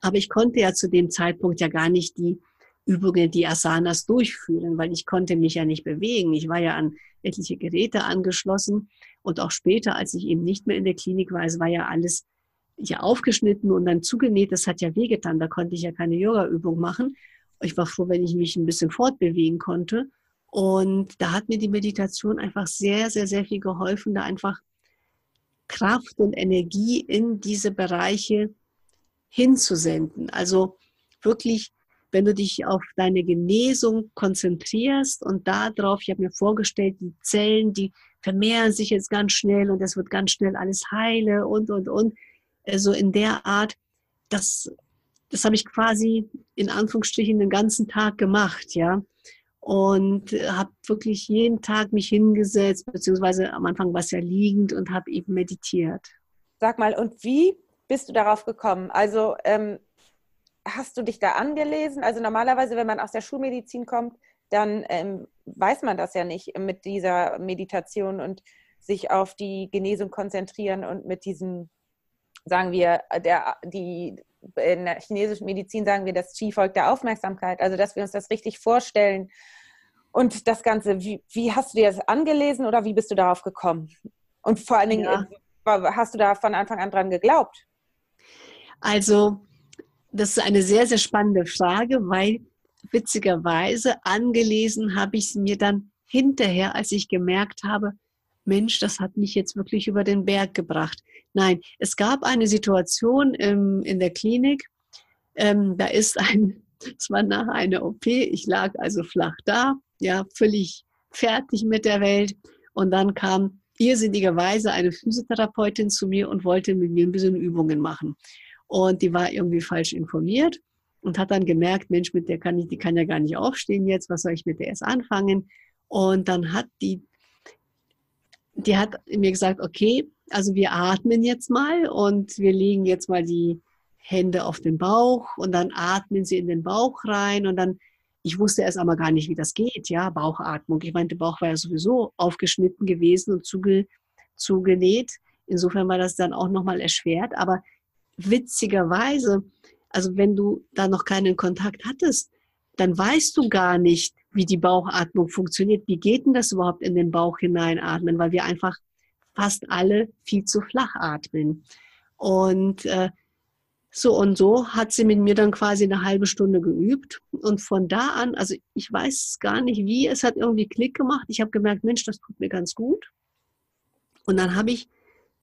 aber ich konnte ja zu dem Zeitpunkt ja gar nicht die Übungen, die Asanas durchführen, weil ich konnte mich ja nicht bewegen. Ich war ja an etliche Geräte angeschlossen und auch später, als ich eben nicht mehr in der Klinik war, es war ja alles ja aufgeschnitten und dann zugenäht. Das hat ja wehgetan. Da konnte ich ja keine Yoga-Übung machen. Ich war froh, wenn ich mich ein bisschen fortbewegen konnte. Und da hat mir die Meditation einfach sehr, sehr, sehr viel geholfen, da einfach Kraft und Energie in diese Bereiche hinzusenden. Also wirklich wenn du dich auf deine Genesung konzentrierst und darauf, ich habe mir vorgestellt, die Zellen, die vermehren sich jetzt ganz schnell und es wird ganz schnell alles heile und, und, und. Also in der Art, das, das habe ich quasi in Anführungsstrichen den ganzen Tag gemacht, ja. Und habe wirklich jeden Tag mich hingesetzt, beziehungsweise am Anfang war es ja liegend und habe eben meditiert. Sag mal, und wie bist du darauf gekommen? Also ähm, hast du dich da angelesen? Also normalerweise, wenn man aus der Schulmedizin kommt, dann ähm, weiß man das ja nicht mit dieser Meditation und sich auf die Genesung konzentrieren und mit diesem, sagen wir, der, die, in der chinesischen Medizin sagen wir das Qi folgt der Aufmerksamkeit, also dass wir uns das richtig vorstellen. Und das Ganze, wie, wie hast du dir das angelesen oder wie bist du darauf gekommen? Und vor allen Dingen, ja. Hast du da von Anfang an dran geglaubt? Also das ist eine sehr, sehr spannende Frage, weil witzigerweise angelesen habe ich es mir dann hinterher, als ich gemerkt habe, Mensch, das hat mich jetzt wirklich über den Berg gebracht. Nein, es gab eine Situation im, in der Klinik, ähm, da ist ein, es war nach einer OP, ich lag also flach da, ja, völlig fertig mit der Welt. Und dann kam irrsinnigerweise eine Physiotherapeutin zu mir und wollte mit mir ein bisschen Übungen machen. Und die war irgendwie falsch informiert und hat dann gemerkt, Mensch, mit der kann ich, die kann ja gar nicht aufstehen jetzt, was soll ich mit der erst anfangen? Und dann hat die, die hat mir gesagt, okay, also wir atmen jetzt mal und wir legen jetzt mal die Hände auf den Bauch und dann atmen sie in den Bauch rein und dann, ich wusste erst einmal gar nicht, wie das geht, ja, Bauchatmung. Ich meinte, der Bauch war ja sowieso aufgeschnitten gewesen und zuge, zugenäht. Insofern war das dann auch nochmal erschwert, aber witzigerweise, also wenn du da noch keinen Kontakt hattest, dann weißt du gar nicht, wie die Bauchatmung funktioniert. Wie geht denn das überhaupt in den Bauch hineinatmen? Weil wir einfach fast alle viel zu flach atmen. Und äh, so und so hat sie mit mir dann quasi eine halbe Stunde geübt. Und von da an, also ich weiß gar nicht wie, es hat irgendwie Klick gemacht. Ich habe gemerkt, Mensch, das tut mir ganz gut. Und dann habe ich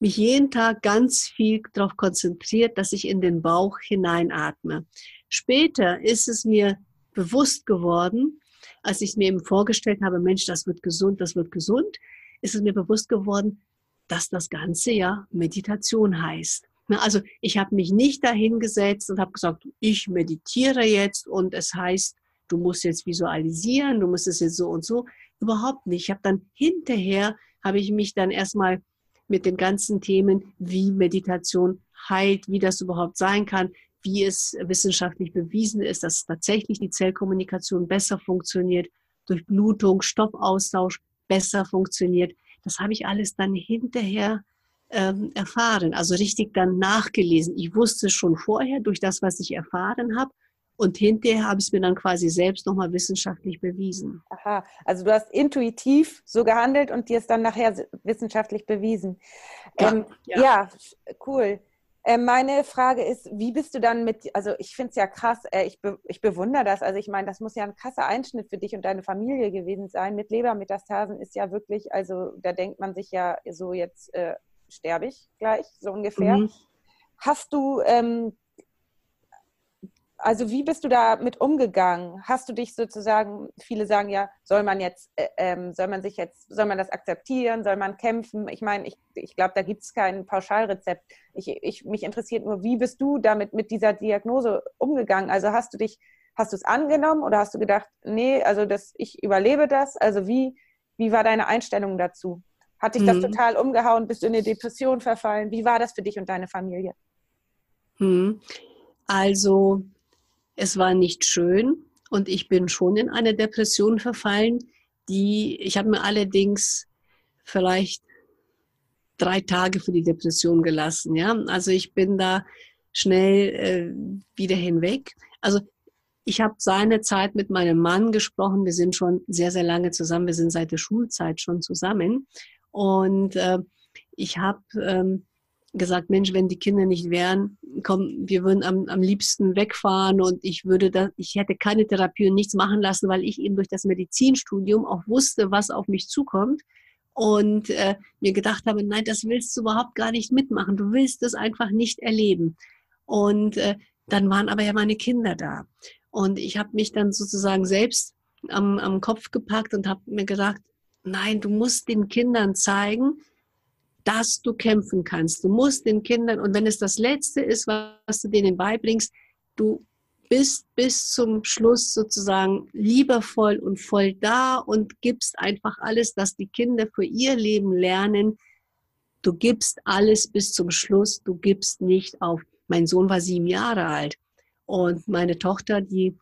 mich jeden Tag ganz viel darauf konzentriert, dass ich in den Bauch hineinatme. Später ist es mir bewusst geworden, als ich mir eben vorgestellt habe, Mensch, das wird gesund, das wird gesund, ist es mir bewusst geworden, dass das Ganze ja Meditation heißt. Also ich habe mich nicht dahingesetzt und habe gesagt, ich meditiere jetzt und es heißt, du musst jetzt visualisieren, du musst es jetzt so und so. Überhaupt nicht. Ich habe dann hinterher, habe ich mich dann erstmal mit den ganzen Themen, wie Meditation heilt, wie das überhaupt sein kann, wie es wissenschaftlich bewiesen ist, dass tatsächlich die Zellkommunikation besser funktioniert, durch Blutung, Stoffaustausch besser funktioniert. Das habe ich alles dann hinterher ähm, erfahren, also richtig dann nachgelesen. Ich wusste schon vorher durch das, was ich erfahren habe, und hinterher habe ich es mir dann quasi selbst nochmal wissenschaftlich bewiesen. Aha, also du hast intuitiv so gehandelt und dir es dann nachher wissenschaftlich bewiesen. Ja, ähm, ja. ja cool. Äh, meine Frage ist, wie bist du dann mit, also ich finde es ja krass, äh, ich, be, ich bewundere das, also ich meine, das muss ja ein krasser Einschnitt für dich und deine Familie gewesen sein. Mit Lebermetastasen ist ja wirklich, also da denkt man sich ja so, jetzt äh, sterbe ich gleich, so ungefähr. Mhm. Hast du ähm, also wie bist du damit umgegangen? Hast du dich sozusagen, viele sagen ja, soll man jetzt, äh, ähm, soll man sich jetzt, soll man das akzeptieren, soll man kämpfen? Ich meine, ich, ich glaube, da gibt es kein Pauschalrezept. Ich, ich, mich interessiert nur, wie bist du damit mit dieser Diagnose umgegangen? Also hast du dich, Hast du es angenommen oder hast du gedacht, nee, also das, ich überlebe das? Also wie, wie war deine Einstellung dazu? Hat dich das mhm. total umgehauen? Bist du in eine Depression verfallen? Wie war das für dich und deine Familie? Mhm. Also, es war nicht schön und ich bin schon in eine Depression verfallen, die, ich habe mir allerdings vielleicht drei Tage für die Depression gelassen. Ja, also ich bin da schnell äh, wieder hinweg. Also ich habe seine Zeit mit meinem Mann gesprochen. Wir sind schon sehr, sehr lange zusammen. Wir sind seit der Schulzeit schon zusammen. Und äh, ich habe ähm, gesagt, Mensch, wenn die Kinder nicht wären, komm, wir würden am, am liebsten wegfahren und ich würde da, ich hätte keine Therapie und nichts machen lassen, weil ich eben durch das Medizinstudium auch wusste, was auf mich zukommt und äh, mir gedacht habe, nein, das willst du überhaupt gar nicht mitmachen. Du willst es einfach nicht erleben. Und äh, dann waren aber ja meine Kinder da. Und ich habe mich dann sozusagen selbst am, am Kopf gepackt und habe mir gedacht, nein, du musst den Kindern zeigen, dass du kämpfen kannst. Du musst den Kindern, und wenn es das Letzte ist, was du denen beibringst, du bist bis zum Schluss sozusagen liebevoll und voll da und gibst einfach alles, dass die Kinder für ihr Leben lernen. Du gibst alles bis zum Schluss, du gibst nicht auf. Mein Sohn war sieben Jahre alt und meine Tochter, die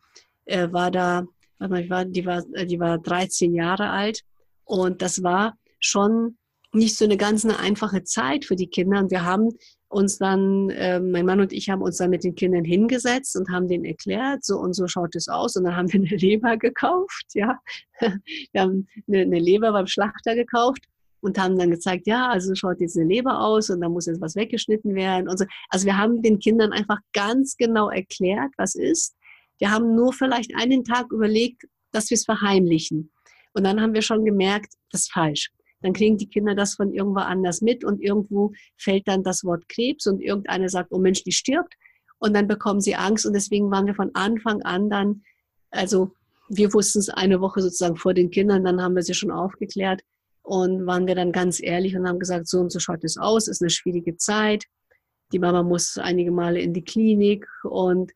äh, war da, die war, die war, die war 13 Jahre alt und das war schon nicht so eine ganz eine einfache Zeit für die Kinder. Und wir haben uns dann, äh, mein Mann und ich haben uns dann mit den Kindern hingesetzt und haben denen erklärt, so und so schaut es aus. Und dann haben wir eine Leber gekauft, ja. Wir haben eine, eine Leber beim Schlachter gekauft und haben dann gezeigt, ja, also schaut jetzt eine Leber aus und da muss jetzt was weggeschnitten werden und so. Also wir haben den Kindern einfach ganz genau erklärt, was ist. Wir haben nur vielleicht einen Tag überlegt, dass wir es verheimlichen. Und dann haben wir schon gemerkt, das ist falsch dann kriegen die Kinder das von irgendwo anders mit und irgendwo fällt dann das Wort Krebs und irgendeiner sagt, oh Mensch, die stirbt und dann bekommen sie Angst und deswegen waren wir von Anfang an dann, also wir wussten es eine Woche sozusagen vor den Kindern, dann haben wir sie schon aufgeklärt und waren wir dann ganz ehrlich und haben gesagt, so und so schaut es aus, ist eine schwierige Zeit. Die Mama muss einige Male in die Klinik und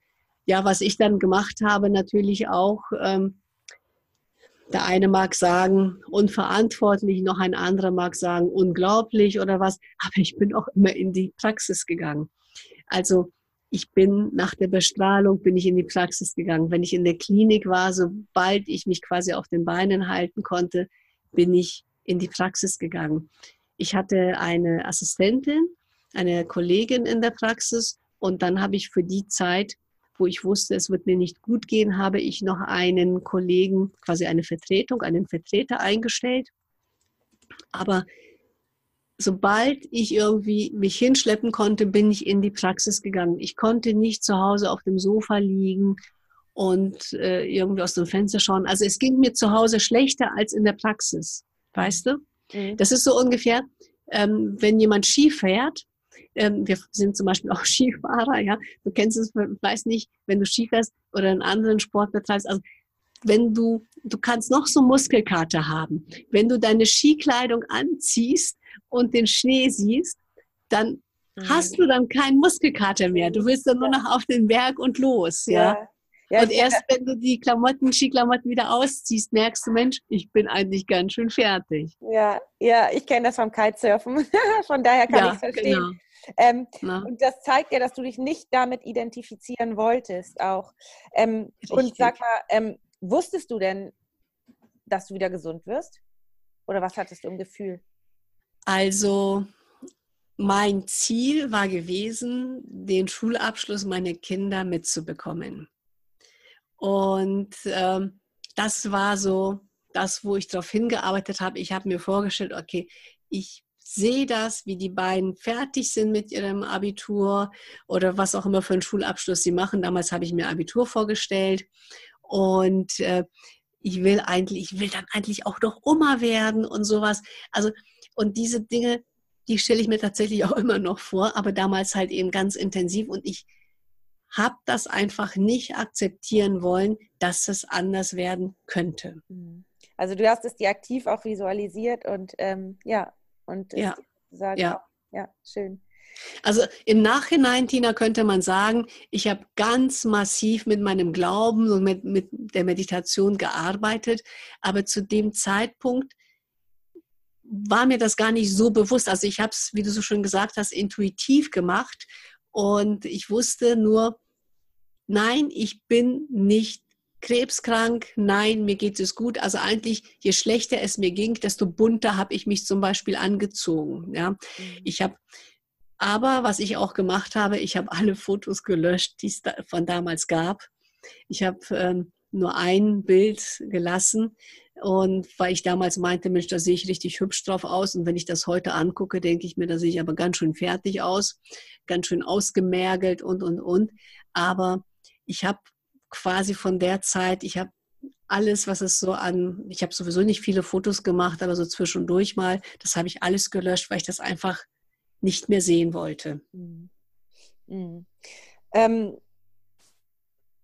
ja, was ich dann gemacht habe, natürlich auch, ähm, der eine mag sagen, unverantwortlich, noch ein anderer mag sagen, unglaublich oder was. Aber ich bin auch immer in die Praxis gegangen. Also ich bin nach der Bestrahlung, bin ich in die Praxis gegangen. Wenn ich in der Klinik war, sobald ich mich quasi auf den Beinen halten konnte, bin ich in die Praxis gegangen. Ich hatte eine Assistentin, eine Kollegin in der Praxis und dann habe ich für die Zeit wo ich wusste, es wird mir nicht gut gehen, habe ich noch einen Kollegen, quasi eine Vertretung, einen Vertreter eingestellt. Aber sobald ich irgendwie mich hinschleppen konnte, bin ich in die Praxis gegangen. Ich konnte nicht zu Hause auf dem Sofa liegen und äh, irgendwie aus dem Fenster schauen. Also es ging mir zu Hause schlechter als in der Praxis, weißt du? Mhm. Das ist so ungefähr, ähm, wenn jemand Ski fährt ähm, wir sind zum Beispiel auch Skifahrer, ja. Du kennst es, weiß nicht, wenn du Ski fährst oder einen anderen Sport betreibst. Also wenn du, du kannst noch so Muskelkater haben. Wenn du deine Skikleidung anziehst und den Schnee siehst, dann mhm. hast du dann keinen Muskelkater mehr. Du willst dann nur noch auf den Berg und los, ja. ja. Ja, und erst wenn du die Klamotten, Skiklamotten wieder ausziehst, merkst du, Mensch, ich bin eigentlich ganz schön fertig. Ja, ja, ich kenne das vom Kitesurfen. Von daher kann ja, ich es verstehen. Genau. Ähm, und das zeigt ja, dass du dich nicht damit identifizieren wolltest auch. Ähm, und sag mal, ähm, wusstest du denn, dass du wieder gesund wirst? Oder was hattest du im Gefühl? Also, mein Ziel war gewesen, den Schulabschluss meiner Kinder mitzubekommen. Und ähm, das war so das, wo ich darauf hingearbeitet habe. Ich habe mir vorgestellt, okay, ich sehe das, wie die beiden fertig sind mit ihrem Abitur oder was auch immer für einen Schulabschluss sie machen. Damals habe ich mir Abitur vorgestellt und äh, ich will eigentlich, ich will dann eigentlich auch noch Oma werden und sowas. Also und diese Dinge, die stelle ich mir tatsächlich auch immer noch vor, aber damals halt eben ganz intensiv und ich habe das einfach nicht akzeptieren wollen, dass es anders werden könnte. Mhm. Also du hast es dir aktiv auch visualisiert und ähm, ja, und ja. sagen, ja. ja, schön. Also im Nachhinein, Tina, könnte man sagen, ich habe ganz massiv mit meinem Glauben und mit, mit der Meditation gearbeitet, aber zu dem Zeitpunkt war mir das gar nicht so bewusst. Also ich habe es, wie du so schön gesagt hast, intuitiv gemacht und ich wusste nur, nein, ich bin nicht krebskrank, nein, mir geht es gut. Also eigentlich, je schlechter es mir ging, desto bunter habe ich mich zum Beispiel angezogen. Ja, mhm. ich habe aber was ich auch gemacht habe, ich habe alle Fotos gelöscht, die es da von damals gab. Ich habe ähm, nur ein Bild gelassen und weil ich damals meinte, Mensch, da sehe ich richtig hübsch drauf aus. Und wenn ich das heute angucke, denke ich mir, da sehe ich aber ganz schön fertig aus, ganz schön ausgemergelt und, und, und. Aber ich habe quasi von der Zeit, ich habe alles, was es so an, ich habe sowieso nicht viele Fotos gemacht, aber so zwischendurch mal, das habe ich alles gelöscht, weil ich das einfach nicht mehr sehen wollte. Mhm. Mhm. Ähm,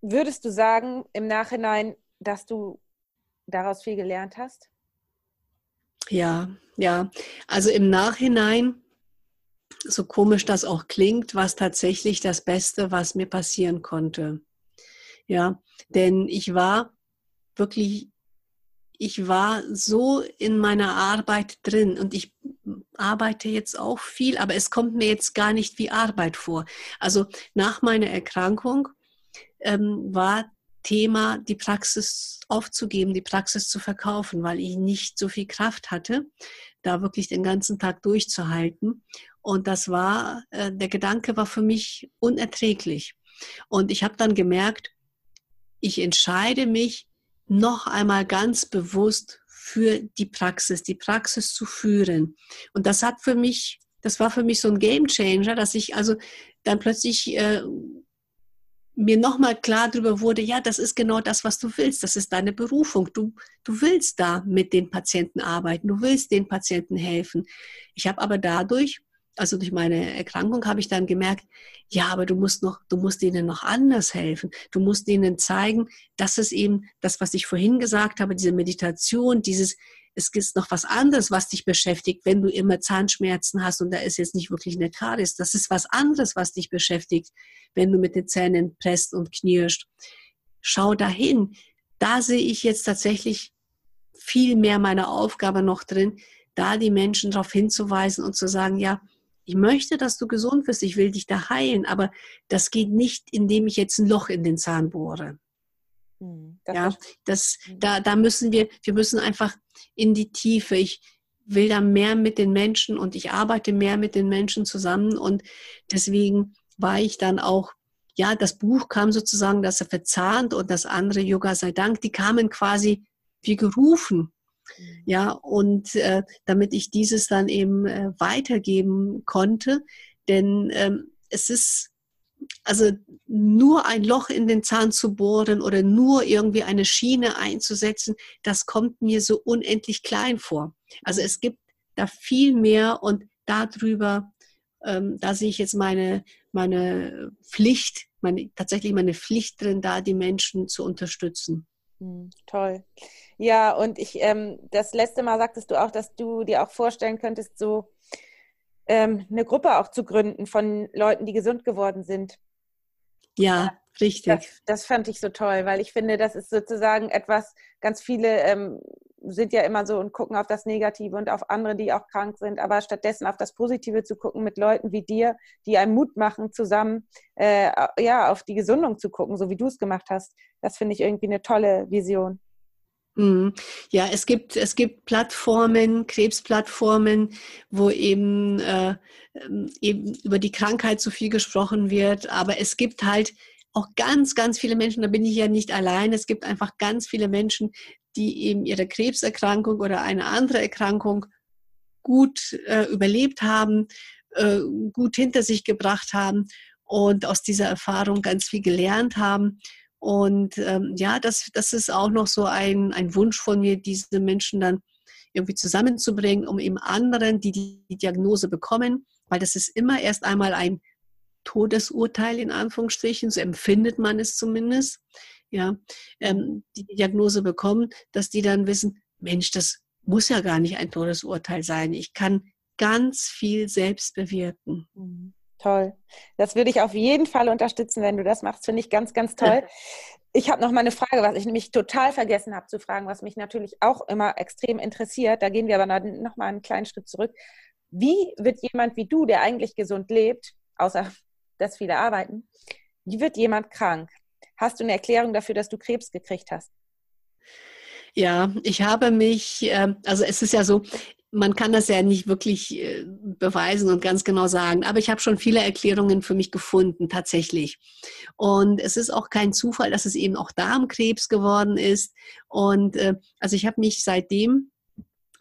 würdest du sagen im Nachhinein, dass du daraus viel gelernt hast? Ja, ja. Also im Nachhinein, so komisch das auch klingt, war es tatsächlich das Beste, was mir passieren konnte. Ja, denn ich war wirklich, ich war so in meiner Arbeit drin und ich arbeite jetzt auch viel, aber es kommt mir jetzt gar nicht wie Arbeit vor. Also nach meiner Erkrankung ähm, war Thema, die Praxis aufzugeben, die Praxis zu verkaufen, weil ich nicht so viel Kraft hatte, da wirklich den ganzen Tag durchzuhalten. Und das war, äh, der Gedanke war für mich unerträglich. Und ich habe dann gemerkt, ich entscheide mich noch einmal ganz bewusst für die Praxis, die Praxis zu führen. Und das hat für mich, das war für mich so ein Game Changer, dass ich also dann plötzlich äh, mir nochmal klar darüber wurde, ja, das ist genau das, was du willst. Das ist deine Berufung. Du, du willst da mit den Patienten arbeiten. Du willst den Patienten helfen. Ich habe aber dadurch also durch meine Erkrankung habe ich dann gemerkt, ja, aber du musst noch, du musst ihnen noch anders helfen. Du musst ihnen zeigen, dass es eben das, was ich vorhin gesagt habe, diese Meditation, dieses, es gibt noch was anderes, was dich beschäftigt, wenn du immer Zahnschmerzen hast und da ist jetzt nicht wirklich eine Karies. Das ist was anderes, was dich beschäftigt, wenn du mit den Zähnen presst und knirscht. Schau dahin. Da sehe ich jetzt tatsächlich viel mehr meine Aufgabe noch drin, da die Menschen darauf hinzuweisen und zu sagen, ja, ich möchte, dass du gesund wirst, ich will dich da heilen, aber das geht nicht, indem ich jetzt ein Loch in den Zahn bohre. Hm, das ja, das, hm. da, da müssen wir, wir müssen einfach in die Tiefe. Ich will da mehr mit den Menschen und ich arbeite mehr mit den Menschen zusammen und deswegen war ich dann auch ja, das Buch kam sozusagen, dass er verzahnt und das andere Yoga sei Dank, die kamen quasi wie gerufen. Ja, und äh, damit ich dieses dann eben äh, weitergeben konnte, denn ähm, es ist, also nur ein Loch in den Zahn zu bohren oder nur irgendwie eine Schiene einzusetzen, das kommt mir so unendlich klein vor. Also es gibt da viel mehr und darüber, ähm, da sehe ich jetzt meine, meine Pflicht, meine, tatsächlich meine Pflicht drin, da die Menschen zu unterstützen. Hm, toll. Ja, und ich, ähm, das letzte Mal sagtest du auch, dass du dir auch vorstellen könntest, so ähm, eine Gruppe auch zu gründen von Leuten, die gesund geworden sind. Ja, richtig. Das, das fand ich so toll, weil ich finde, das ist sozusagen etwas, ganz viele ähm, sind ja immer so und gucken auf das Negative und auf andere, die auch krank sind, aber stattdessen auf das Positive zu gucken mit Leuten wie dir, die einen Mut machen, zusammen äh, ja, auf die Gesundung zu gucken, so wie du es gemacht hast. Das finde ich irgendwie eine tolle Vision. Mhm. Ja, es gibt, es gibt Plattformen, Krebsplattformen, wo eben, äh, ähm, eben über die Krankheit so viel gesprochen wird. Aber es gibt halt auch ganz, ganz viele Menschen, da bin ich ja nicht allein, es gibt einfach ganz viele Menschen, die eben ihre Krebserkrankung oder eine andere Erkrankung gut äh, überlebt haben, äh, gut hinter sich gebracht haben und aus dieser Erfahrung ganz viel gelernt haben. Und ähm, ja, das, das ist auch noch so ein, ein Wunsch von mir, diese Menschen dann irgendwie zusammenzubringen, um eben anderen, die die Diagnose bekommen, weil das ist immer erst einmal ein Todesurteil in Anführungsstrichen, so empfindet man es zumindest ja, ähm, die Diagnose bekommen, dass die dann wissen, Mensch, das muss ja gar nicht ein Todesurteil sein. Ich kann ganz viel selbst bewirken. Mhm. Toll. Das würde ich auf jeden Fall unterstützen, wenn du das machst. Finde ich ganz, ganz toll. Ich habe noch mal eine Frage, was ich nämlich total vergessen habe zu fragen, was mich natürlich auch immer extrem interessiert. Da gehen wir aber noch mal einen kleinen Schritt zurück. Wie wird jemand wie du, der eigentlich gesund lebt, außer dass viele arbeiten, wie wird jemand krank? Hast du eine Erklärung dafür, dass du Krebs gekriegt hast? Ja, ich habe mich, ähm, also es ist ja so, man kann das ja nicht wirklich äh, beweisen und ganz genau sagen, aber ich habe schon viele Erklärungen für mich gefunden, tatsächlich. Und es ist auch kein Zufall, dass es eben auch Darmkrebs geworden ist. Und äh, also ich habe mich seitdem,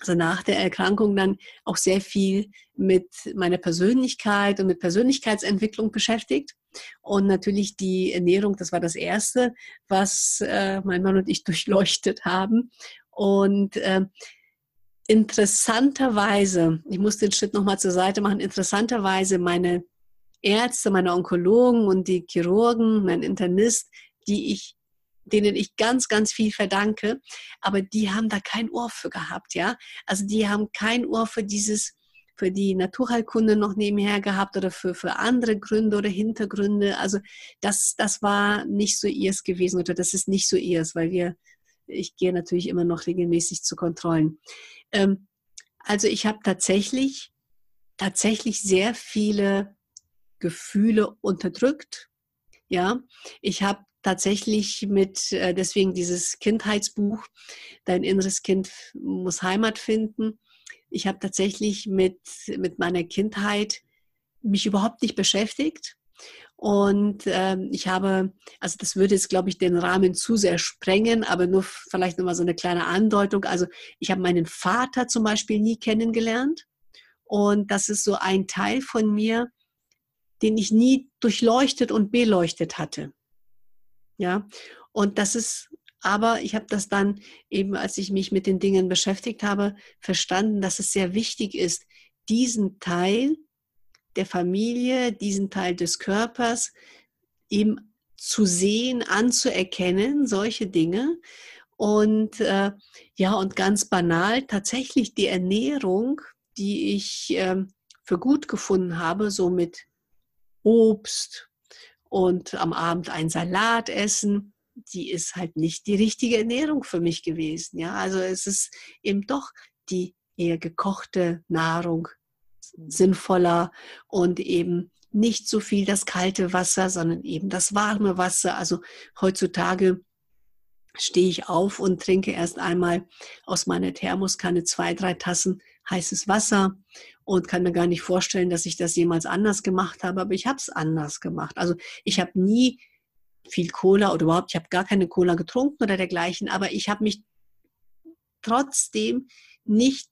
also nach der Erkrankung dann auch sehr viel mit meiner Persönlichkeit und mit Persönlichkeitsentwicklung beschäftigt. Und natürlich die Ernährung, das war das Erste, was äh, mein Mann und ich durchleuchtet haben. Und äh, interessanterweise, ich muss den Schritt nochmal zur Seite machen, interessanterweise meine Ärzte, meine Onkologen und die Chirurgen, mein Internist, die ich denen ich ganz, ganz viel verdanke, aber die haben da kein Ohr für gehabt, ja. Also die haben kein Ohr für dieses, für die Naturheilkunde noch nebenher gehabt oder für, für andere Gründe oder Hintergründe. Also das, das war nicht so ihrs gewesen oder das ist nicht so ihrs, weil wir, ich gehe natürlich immer noch regelmäßig zu Kontrollen. Ähm, also ich habe tatsächlich, tatsächlich sehr viele Gefühle unterdrückt. Ja, ich habe tatsächlich mit, äh, deswegen dieses Kindheitsbuch, Dein inneres Kind muss Heimat finden. Ich habe tatsächlich mit, mit meiner Kindheit mich überhaupt nicht beschäftigt. Und ähm, ich habe, also das würde jetzt, glaube ich, den Rahmen zu sehr sprengen, aber nur vielleicht nochmal so eine kleine Andeutung. Also ich habe meinen Vater zum Beispiel nie kennengelernt. Und das ist so ein Teil von mir, den ich nie durchleuchtet und beleuchtet hatte. Ja, und das ist, aber ich habe das dann eben, als ich mich mit den Dingen beschäftigt habe, verstanden, dass es sehr wichtig ist, diesen Teil der Familie, diesen Teil des Körpers eben zu sehen, anzuerkennen, solche Dinge. Und äh, ja, und ganz banal, tatsächlich die Ernährung, die ich äh, für gut gefunden habe, so mit Obst und am Abend ein Salat essen, die ist halt nicht die richtige Ernährung für mich gewesen. Ja, also es ist eben doch die eher gekochte Nahrung, sinnvoller und eben nicht so viel das kalte Wasser, sondern eben das warme Wasser. Also heutzutage stehe ich auf und trinke erst einmal aus meiner Thermoskanne zwei, drei Tassen heißes Wasser und kann mir gar nicht vorstellen, dass ich das jemals anders gemacht habe, aber ich habe es anders gemacht. Also ich habe nie viel Cola oder überhaupt, ich habe gar keine Cola getrunken oder dergleichen, aber ich habe mich trotzdem nicht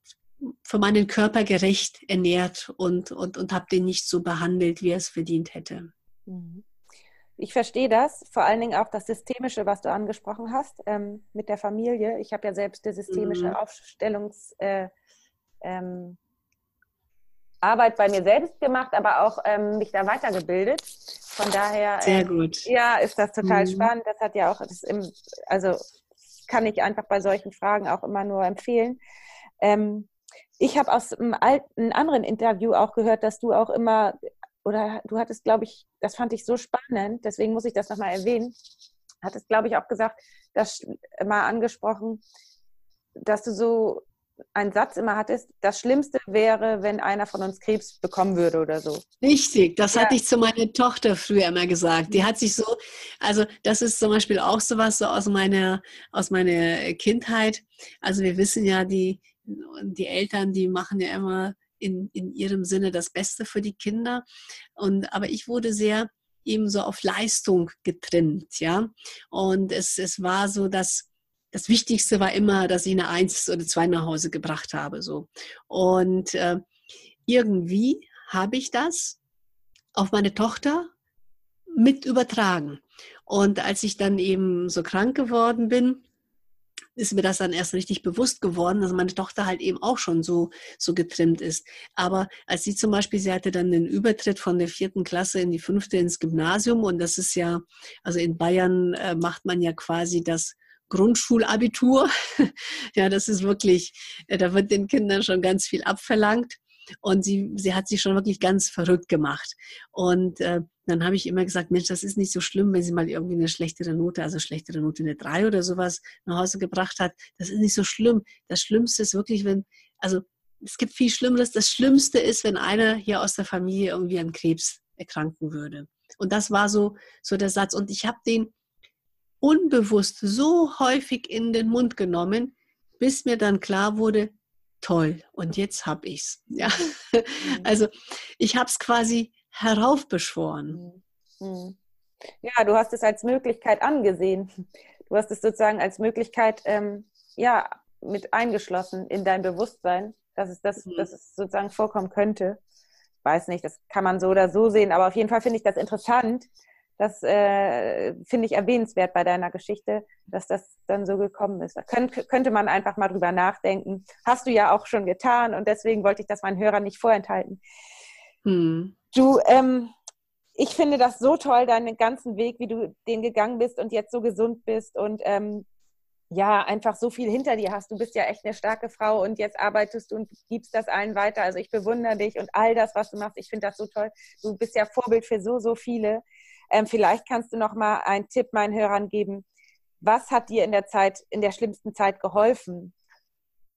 für meinen Körper gerecht ernährt und, und, und habe den nicht so behandelt, wie er es verdient hätte. Mhm. Ich verstehe das, vor allen Dingen auch das Systemische, was du angesprochen hast ähm, mit der Familie. Ich habe ja selbst die systemische mhm. Aufstellungs- äh, ähm, Arbeit bei mir selbst gemacht, aber auch ähm, mich da weitergebildet. Von daher Sehr ähm, gut. ja, ist das total mhm. spannend. Das hat ja auch, im, also kann ich einfach bei solchen Fragen auch immer nur empfehlen. Ähm, ich habe aus einem alten anderen Interview auch gehört, dass du auch immer, oder du hattest, glaube ich, das fand ich so spannend, deswegen muss ich das nochmal erwähnen, hattest, glaube ich, auch gesagt, das mal angesprochen, dass du so einen Satz immer hattest, das Schlimmste wäre, wenn einer von uns Krebs bekommen würde oder so. Richtig, das ja. hatte ich zu meiner Tochter früher immer gesagt. Die hat sich so, also das ist zum Beispiel auch sowas so aus meiner, aus meiner Kindheit. Also wir wissen ja, die, die Eltern, die machen ja immer in, in ihrem Sinne das Beste für die Kinder. Und, aber ich wurde sehr eben so auf Leistung getrimmt, ja. Und es, es war so, dass das Wichtigste war immer, dass ich eine Eins oder zwei nach Hause gebracht habe, so. Und äh, irgendwie habe ich das auf meine Tochter mit übertragen. Und als ich dann eben so krank geworden bin, ist mir das dann erst richtig bewusst geworden, dass meine Tochter halt eben auch schon so, so getrimmt ist. Aber als sie zum Beispiel, sie hatte dann den Übertritt von der vierten Klasse in die fünfte ins Gymnasium und das ist ja, also in Bayern äh, macht man ja quasi das Grundschulabitur. ja, das ist wirklich, äh, da wird den Kindern schon ganz viel abverlangt. Und sie, sie hat sich schon wirklich ganz verrückt gemacht. Und äh, dann habe ich immer gesagt, Mensch, das ist nicht so schlimm, wenn sie mal irgendwie eine schlechtere Note, also schlechtere Note, eine 3 oder sowas nach Hause gebracht hat. Das ist nicht so schlimm. Das Schlimmste ist wirklich, wenn, also es gibt viel Schlimmeres. Das Schlimmste ist, wenn einer hier aus der Familie irgendwie an Krebs erkranken würde. Und das war so, so der Satz. Und ich habe den unbewusst so häufig in den Mund genommen, bis mir dann klar wurde, toll, und jetzt habe ich es. Ja. Mhm. Also ich habe es quasi heraufbeschworen. Mhm. Mhm. Ja, du hast es als Möglichkeit angesehen. Du hast es sozusagen als Möglichkeit ähm, ja, mit eingeschlossen in dein Bewusstsein, dass es, das, dass es sozusagen vorkommen könnte. Ich weiß nicht, das kann man so oder so sehen, aber auf jeden Fall finde ich das interessant, das äh, finde ich erwähnenswert bei deiner Geschichte, dass das dann so gekommen ist. Da könnt, könnte man einfach mal drüber nachdenken. Hast du ja auch schon getan und deswegen wollte ich das meinen Hörern nicht vorenthalten. Hm. Du, ähm, ich finde das so toll, deinen ganzen Weg, wie du den gegangen bist und jetzt so gesund bist und ähm, ja, einfach so viel hinter dir hast. Du bist ja echt eine starke Frau und jetzt arbeitest du und gibst das allen weiter. Also ich bewundere dich und all das, was du machst. Ich finde das so toll. Du bist ja Vorbild für so, so viele. Ähm, vielleicht kannst du noch mal einen Tipp meinen Hörern geben. Was hat dir in der Zeit, in der schlimmsten Zeit geholfen?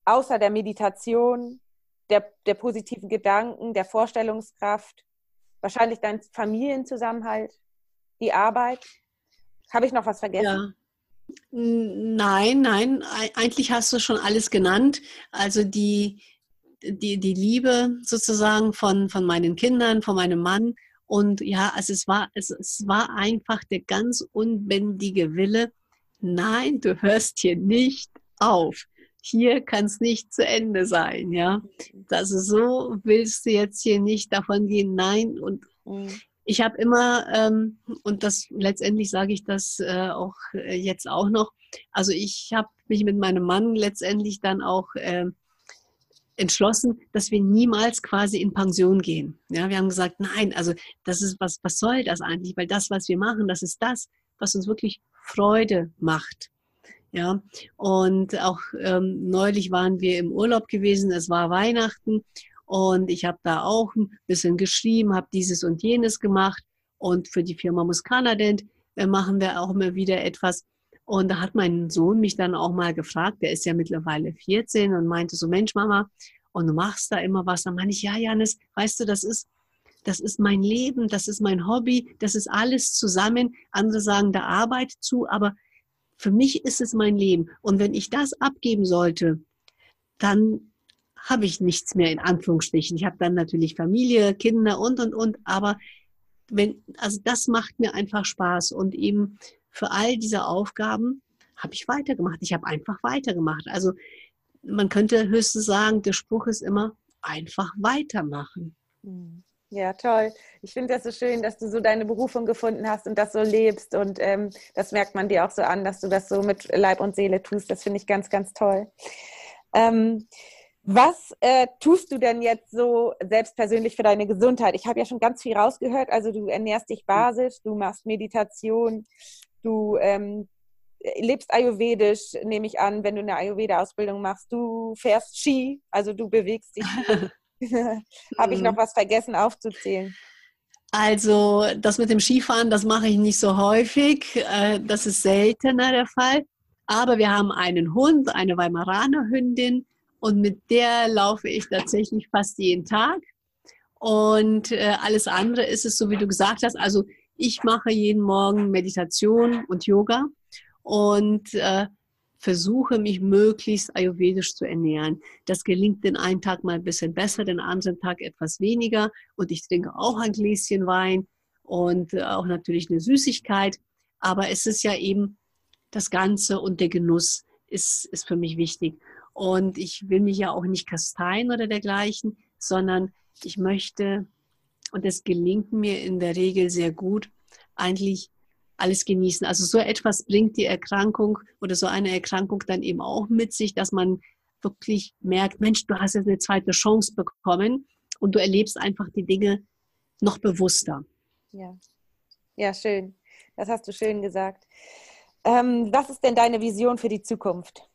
Außer der Meditation, der, der positiven Gedanken, der Vorstellungskraft, wahrscheinlich dein Familienzusammenhalt, die Arbeit. Habe ich noch was vergessen? Ja. Nein, nein, eigentlich hast du schon alles genannt. Also die, die, die Liebe sozusagen von, von meinen Kindern, von meinem Mann und ja, also es war, es, es war einfach der ganz unbändige Wille, nein, du hörst hier nicht auf. Hier kann es nicht zu Ende sein, ja. Also so willst du jetzt hier nicht davon gehen, nein. Und mhm. ich habe immer, ähm, und das letztendlich sage ich das äh, auch äh, jetzt auch noch, also ich habe mich mit meinem Mann letztendlich dann auch äh, entschlossen, dass wir niemals quasi in Pension gehen. Ja, wir haben gesagt, nein, also das ist was, was soll das eigentlich? Weil das, was wir machen, das ist das, was uns wirklich Freude macht. Ja, und auch ähm, neulich waren wir im Urlaub gewesen, es war Weihnachten und ich habe da auch ein bisschen geschrieben, habe dieses und jenes gemacht und für die Firma Muscanadent äh, machen wir auch immer wieder etwas. Und da hat mein Sohn mich dann auch mal gefragt, der ist ja mittlerweile 14 und meinte so, Mensch, Mama, und du machst da immer was. Dann meine ich, ja, Janis, weißt du, das ist, das ist mein Leben, das ist mein Hobby, das ist alles zusammen. Andere sagen da Arbeit zu, aber für mich ist es mein Leben. Und wenn ich das abgeben sollte, dann habe ich nichts mehr in Anführungsstrichen. Ich habe dann natürlich Familie, Kinder und, und, und, aber wenn, also das macht mir einfach Spaß und eben für all diese Aufgaben habe ich weitergemacht. Ich habe einfach weitergemacht. Also man könnte höchstens sagen, der Spruch ist immer einfach weitermachen. Hm. Ja, toll. Ich finde das so schön, dass du so deine Berufung gefunden hast und das so lebst. Und ähm, das merkt man dir auch so an, dass du das so mit Leib und Seele tust. Das finde ich ganz, ganz toll. Ähm, was äh, tust du denn jetzt so selbst persönlich für deine Gesundheit? Ich habe ja schon ganz viel rausgehört. Also du ernährst dich basisch, du machst Meditation, du ähm, lebst ayurvedisch, nehme ich an, wenn du eine Ayurveda-Ausbildung machst. Du fährst Ski, also du bewegst dich. Habe ich noch mhm. was vergessen aufzuzählen? Also das mit dem Skifahren, das mache ich nicht so häufig. Äh, das ist seltener der Fall. Aber wir haben einen Hund, eine Weimaraner Hündin und mit der laufe ich tatsächlich fast jeden Tag. Und äh, alles andere ist es so, wie du gesagt hast. Also ich mache jeden Morgen Meditation und Yoga und äh, versuche mich möglichst ayurvedisch zu ernähren. Das gelingt den einen Tag mal ein bisschen besser, den anderen Tag etwas weniger. Und ich trinke auch ein Gläschen Wein und äh, auch natürlich eine Süßigkeit. Aber es ist ja eben das Ganze und der Genuss ist, ist für mich wichtig. Und ich will mich ja auch nicht kasteien oder dergleichen, sondern ich möchte, und das gelingt mir in der Regel sehr gut, eigentlich alles genießen. Also so etwas bringt die Erkrankung oder so eine Erkrankung dann eben auch mit sich, dass man wirklich merkt, Mensch, du hast jetzt eine zweite Chance bekommen und du erlebst einfach die Dinge noch bewusster. Ja, ja schön. Das hast du schön gesagt. Ähm, was ist denn deine Vision für die Zukunft?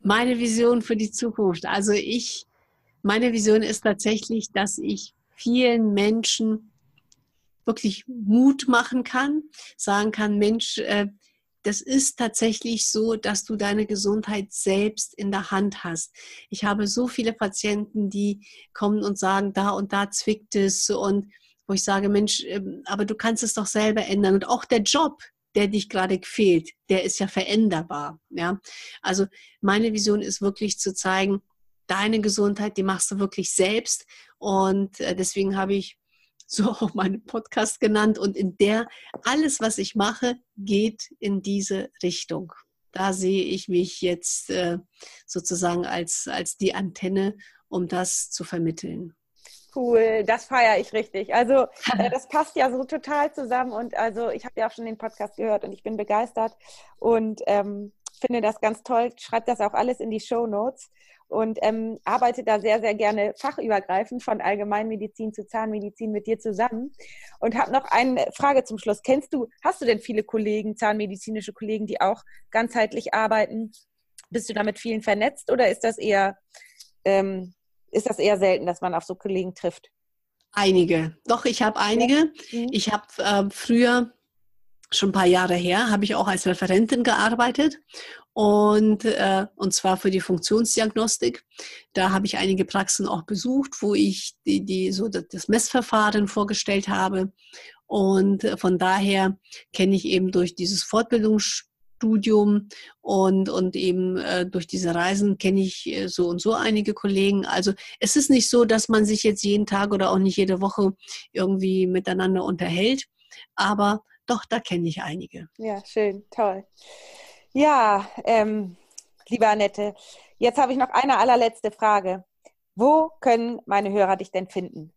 Meine Vision für die Zukunft. Also ich Meine Vision ist tatsächlich, dass ich vielen Menschen wirklich Mut machen kann, sagen kann, Mensch, äh, das ist tatsächlich so, dass du deine Gesundheit selbst in der Hand hast. Ich habe so viele Patienten, die kommen und sagen, da und da zwickt es und wo ich sage, Mensch, ähm, aber du kannst es doch selber ändern. Und auch der Job, der dich gerade fehlt, der ist ja veränderbar. Ja? Also meine Vision ist wirklich zu zeigen, deine Gesundheit, die machst du wirklich selbst. Und äh, deswegen habe ich so auch meinen Podcast genannt. Und in der, alles, was ich mache, geht in diese Richtung. Da sehe ich mich jetzt äh, sozusagen als, als die Antenne, um das zu vermitteln. Cool, das feiere ich richtig. Also äh, das passt ja so total zusammen und also ich habe ja auch schon den Podcast gehört und ich bin begeistert und ähm, finde das ganz toll. Schreibt das auch alles in die Show Notes und ähm, arbeite da sehr, sehr gerne fachübergreifend von Allgemeinmedizin zu Zahnmedizin mit dir zusammen. Und habe noch eine Frage zum Schluss. Kennst du, hast du denn viele Kollegen, zahnmedizinische Kollegen, die auch ganzheitlich arbeiten? Bist du da mit vielen vernetzt oder ist das eher, ähm, ist das eher selten, dass man auf so Kollegen trifft? Einige. Doch, ich habe einige. Mhm. Ich habe äh, früher schon ein paar Jahre her, habe ich auch als Referentin gearbeitet und, äh, und zwar für die Funktionsdiagnostik. Da habe ich einige Praxen auch besucht, wo ich die, die, so das Messverfahren vorgestellt habe. Und äh, von daher kenne ich eben durch dieses Fortbildungsstudium und, und eben äh, durch diese Reisen kenne ich äh, so und so einige Kollegen. Also es ist nicht so, dass man sich jetzt jeden Tag oder auch nicht jede Woche irgendwie miteinander unterhält, aber doch, da kenne ich einige. Ja, schön, toll. Ja, ähm, liebe Annette, jetzt habe ich noch eine allerletzte Frage. Wo können meine Hörer dich denn finden?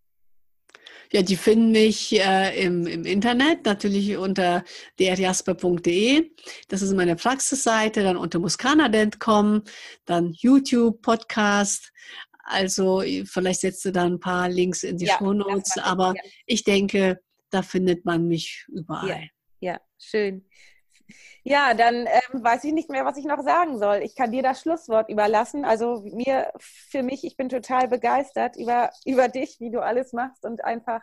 Ja, die finden mich äh, im, im Internet, natürlich unter drjasper.de. Das ist meine Praxisseite, dann unter muskana.com, dann YouTube, Podcast. Also vielleicht setzt du da ein paar Links in die ja, Show Notes, aber ich denke, da findet man mich überall. Ja, ja schön. Ja, dann ähm, weiß ich nicht mehr, was ich noch sagen soll. Ich kann dir das Schlusswort überlassen. Also mir, für mich, ich bin total begeistert über, über dich, wie du alles machst und einfach,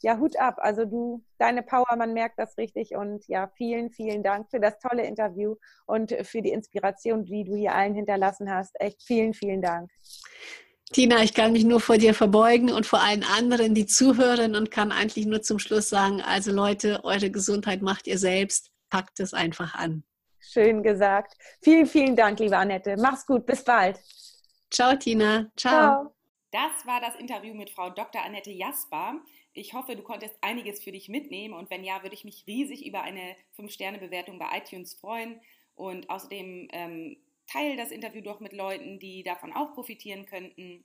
ja, Hut ab. Also du, deine Power, man merkt das richtig. Und ja, vielen, vielen Dank für das tolle Interview und für die Inspiration, die du hier allen hinterlassen hast. Echt vielen, vielen Dank. Tina, ich kann mich nur vor dir verbeugen und vor allen anderen, die zuhören und kann eigentlich nur zum Schluss sagen, also Leute, eure Gesundheit macht ihr selbst packt es einfach an. Schön gesagt. Vielen, vielen Dank, liebe Annette. Mach's gut. Bis bald. Ciao, Tina. Ciao. Ciao. Das war das Interview mit Frau Dr. Annette Jasper. Ich hoffe, du konntest einiges für dich mitnehmen und wenn ja, würde ich mich riesig über eine 5-Sterne-Bewertung bei iTunes freuen und außerdem ähm, teile das Interview doch mit Leuten, die davon auch profitieren könnten.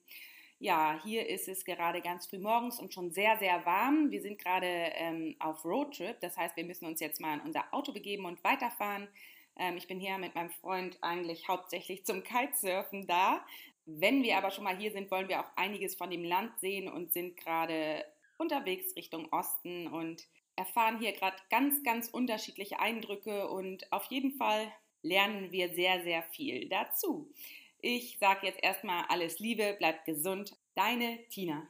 Ja, hier ist es gerade ganz früh morgens und schon sehr, sehr warm. Wir sind gerade ähm, auf Roadtrip, das heißt, wir müssen uns jetzt mal in unser Auto begeben und weiterfahren. Ähm, ich bin hier mit meinem Freund eigentlich hauptsächlich zum Kitesurfen da. Wenn wir aber schon mal hier sind, wollen wir auch einiges von dem Land sehen und sind gerade unterwegs Richtung Osten und erfahren hier gerade ganz, ganz unterschiedliche Eindrücke und auf jeden Fall lernen wir sehr, sehr viel dazu. Ich sage jetzt erstmal alles Liebe, bleibt gesund. Deine Tina.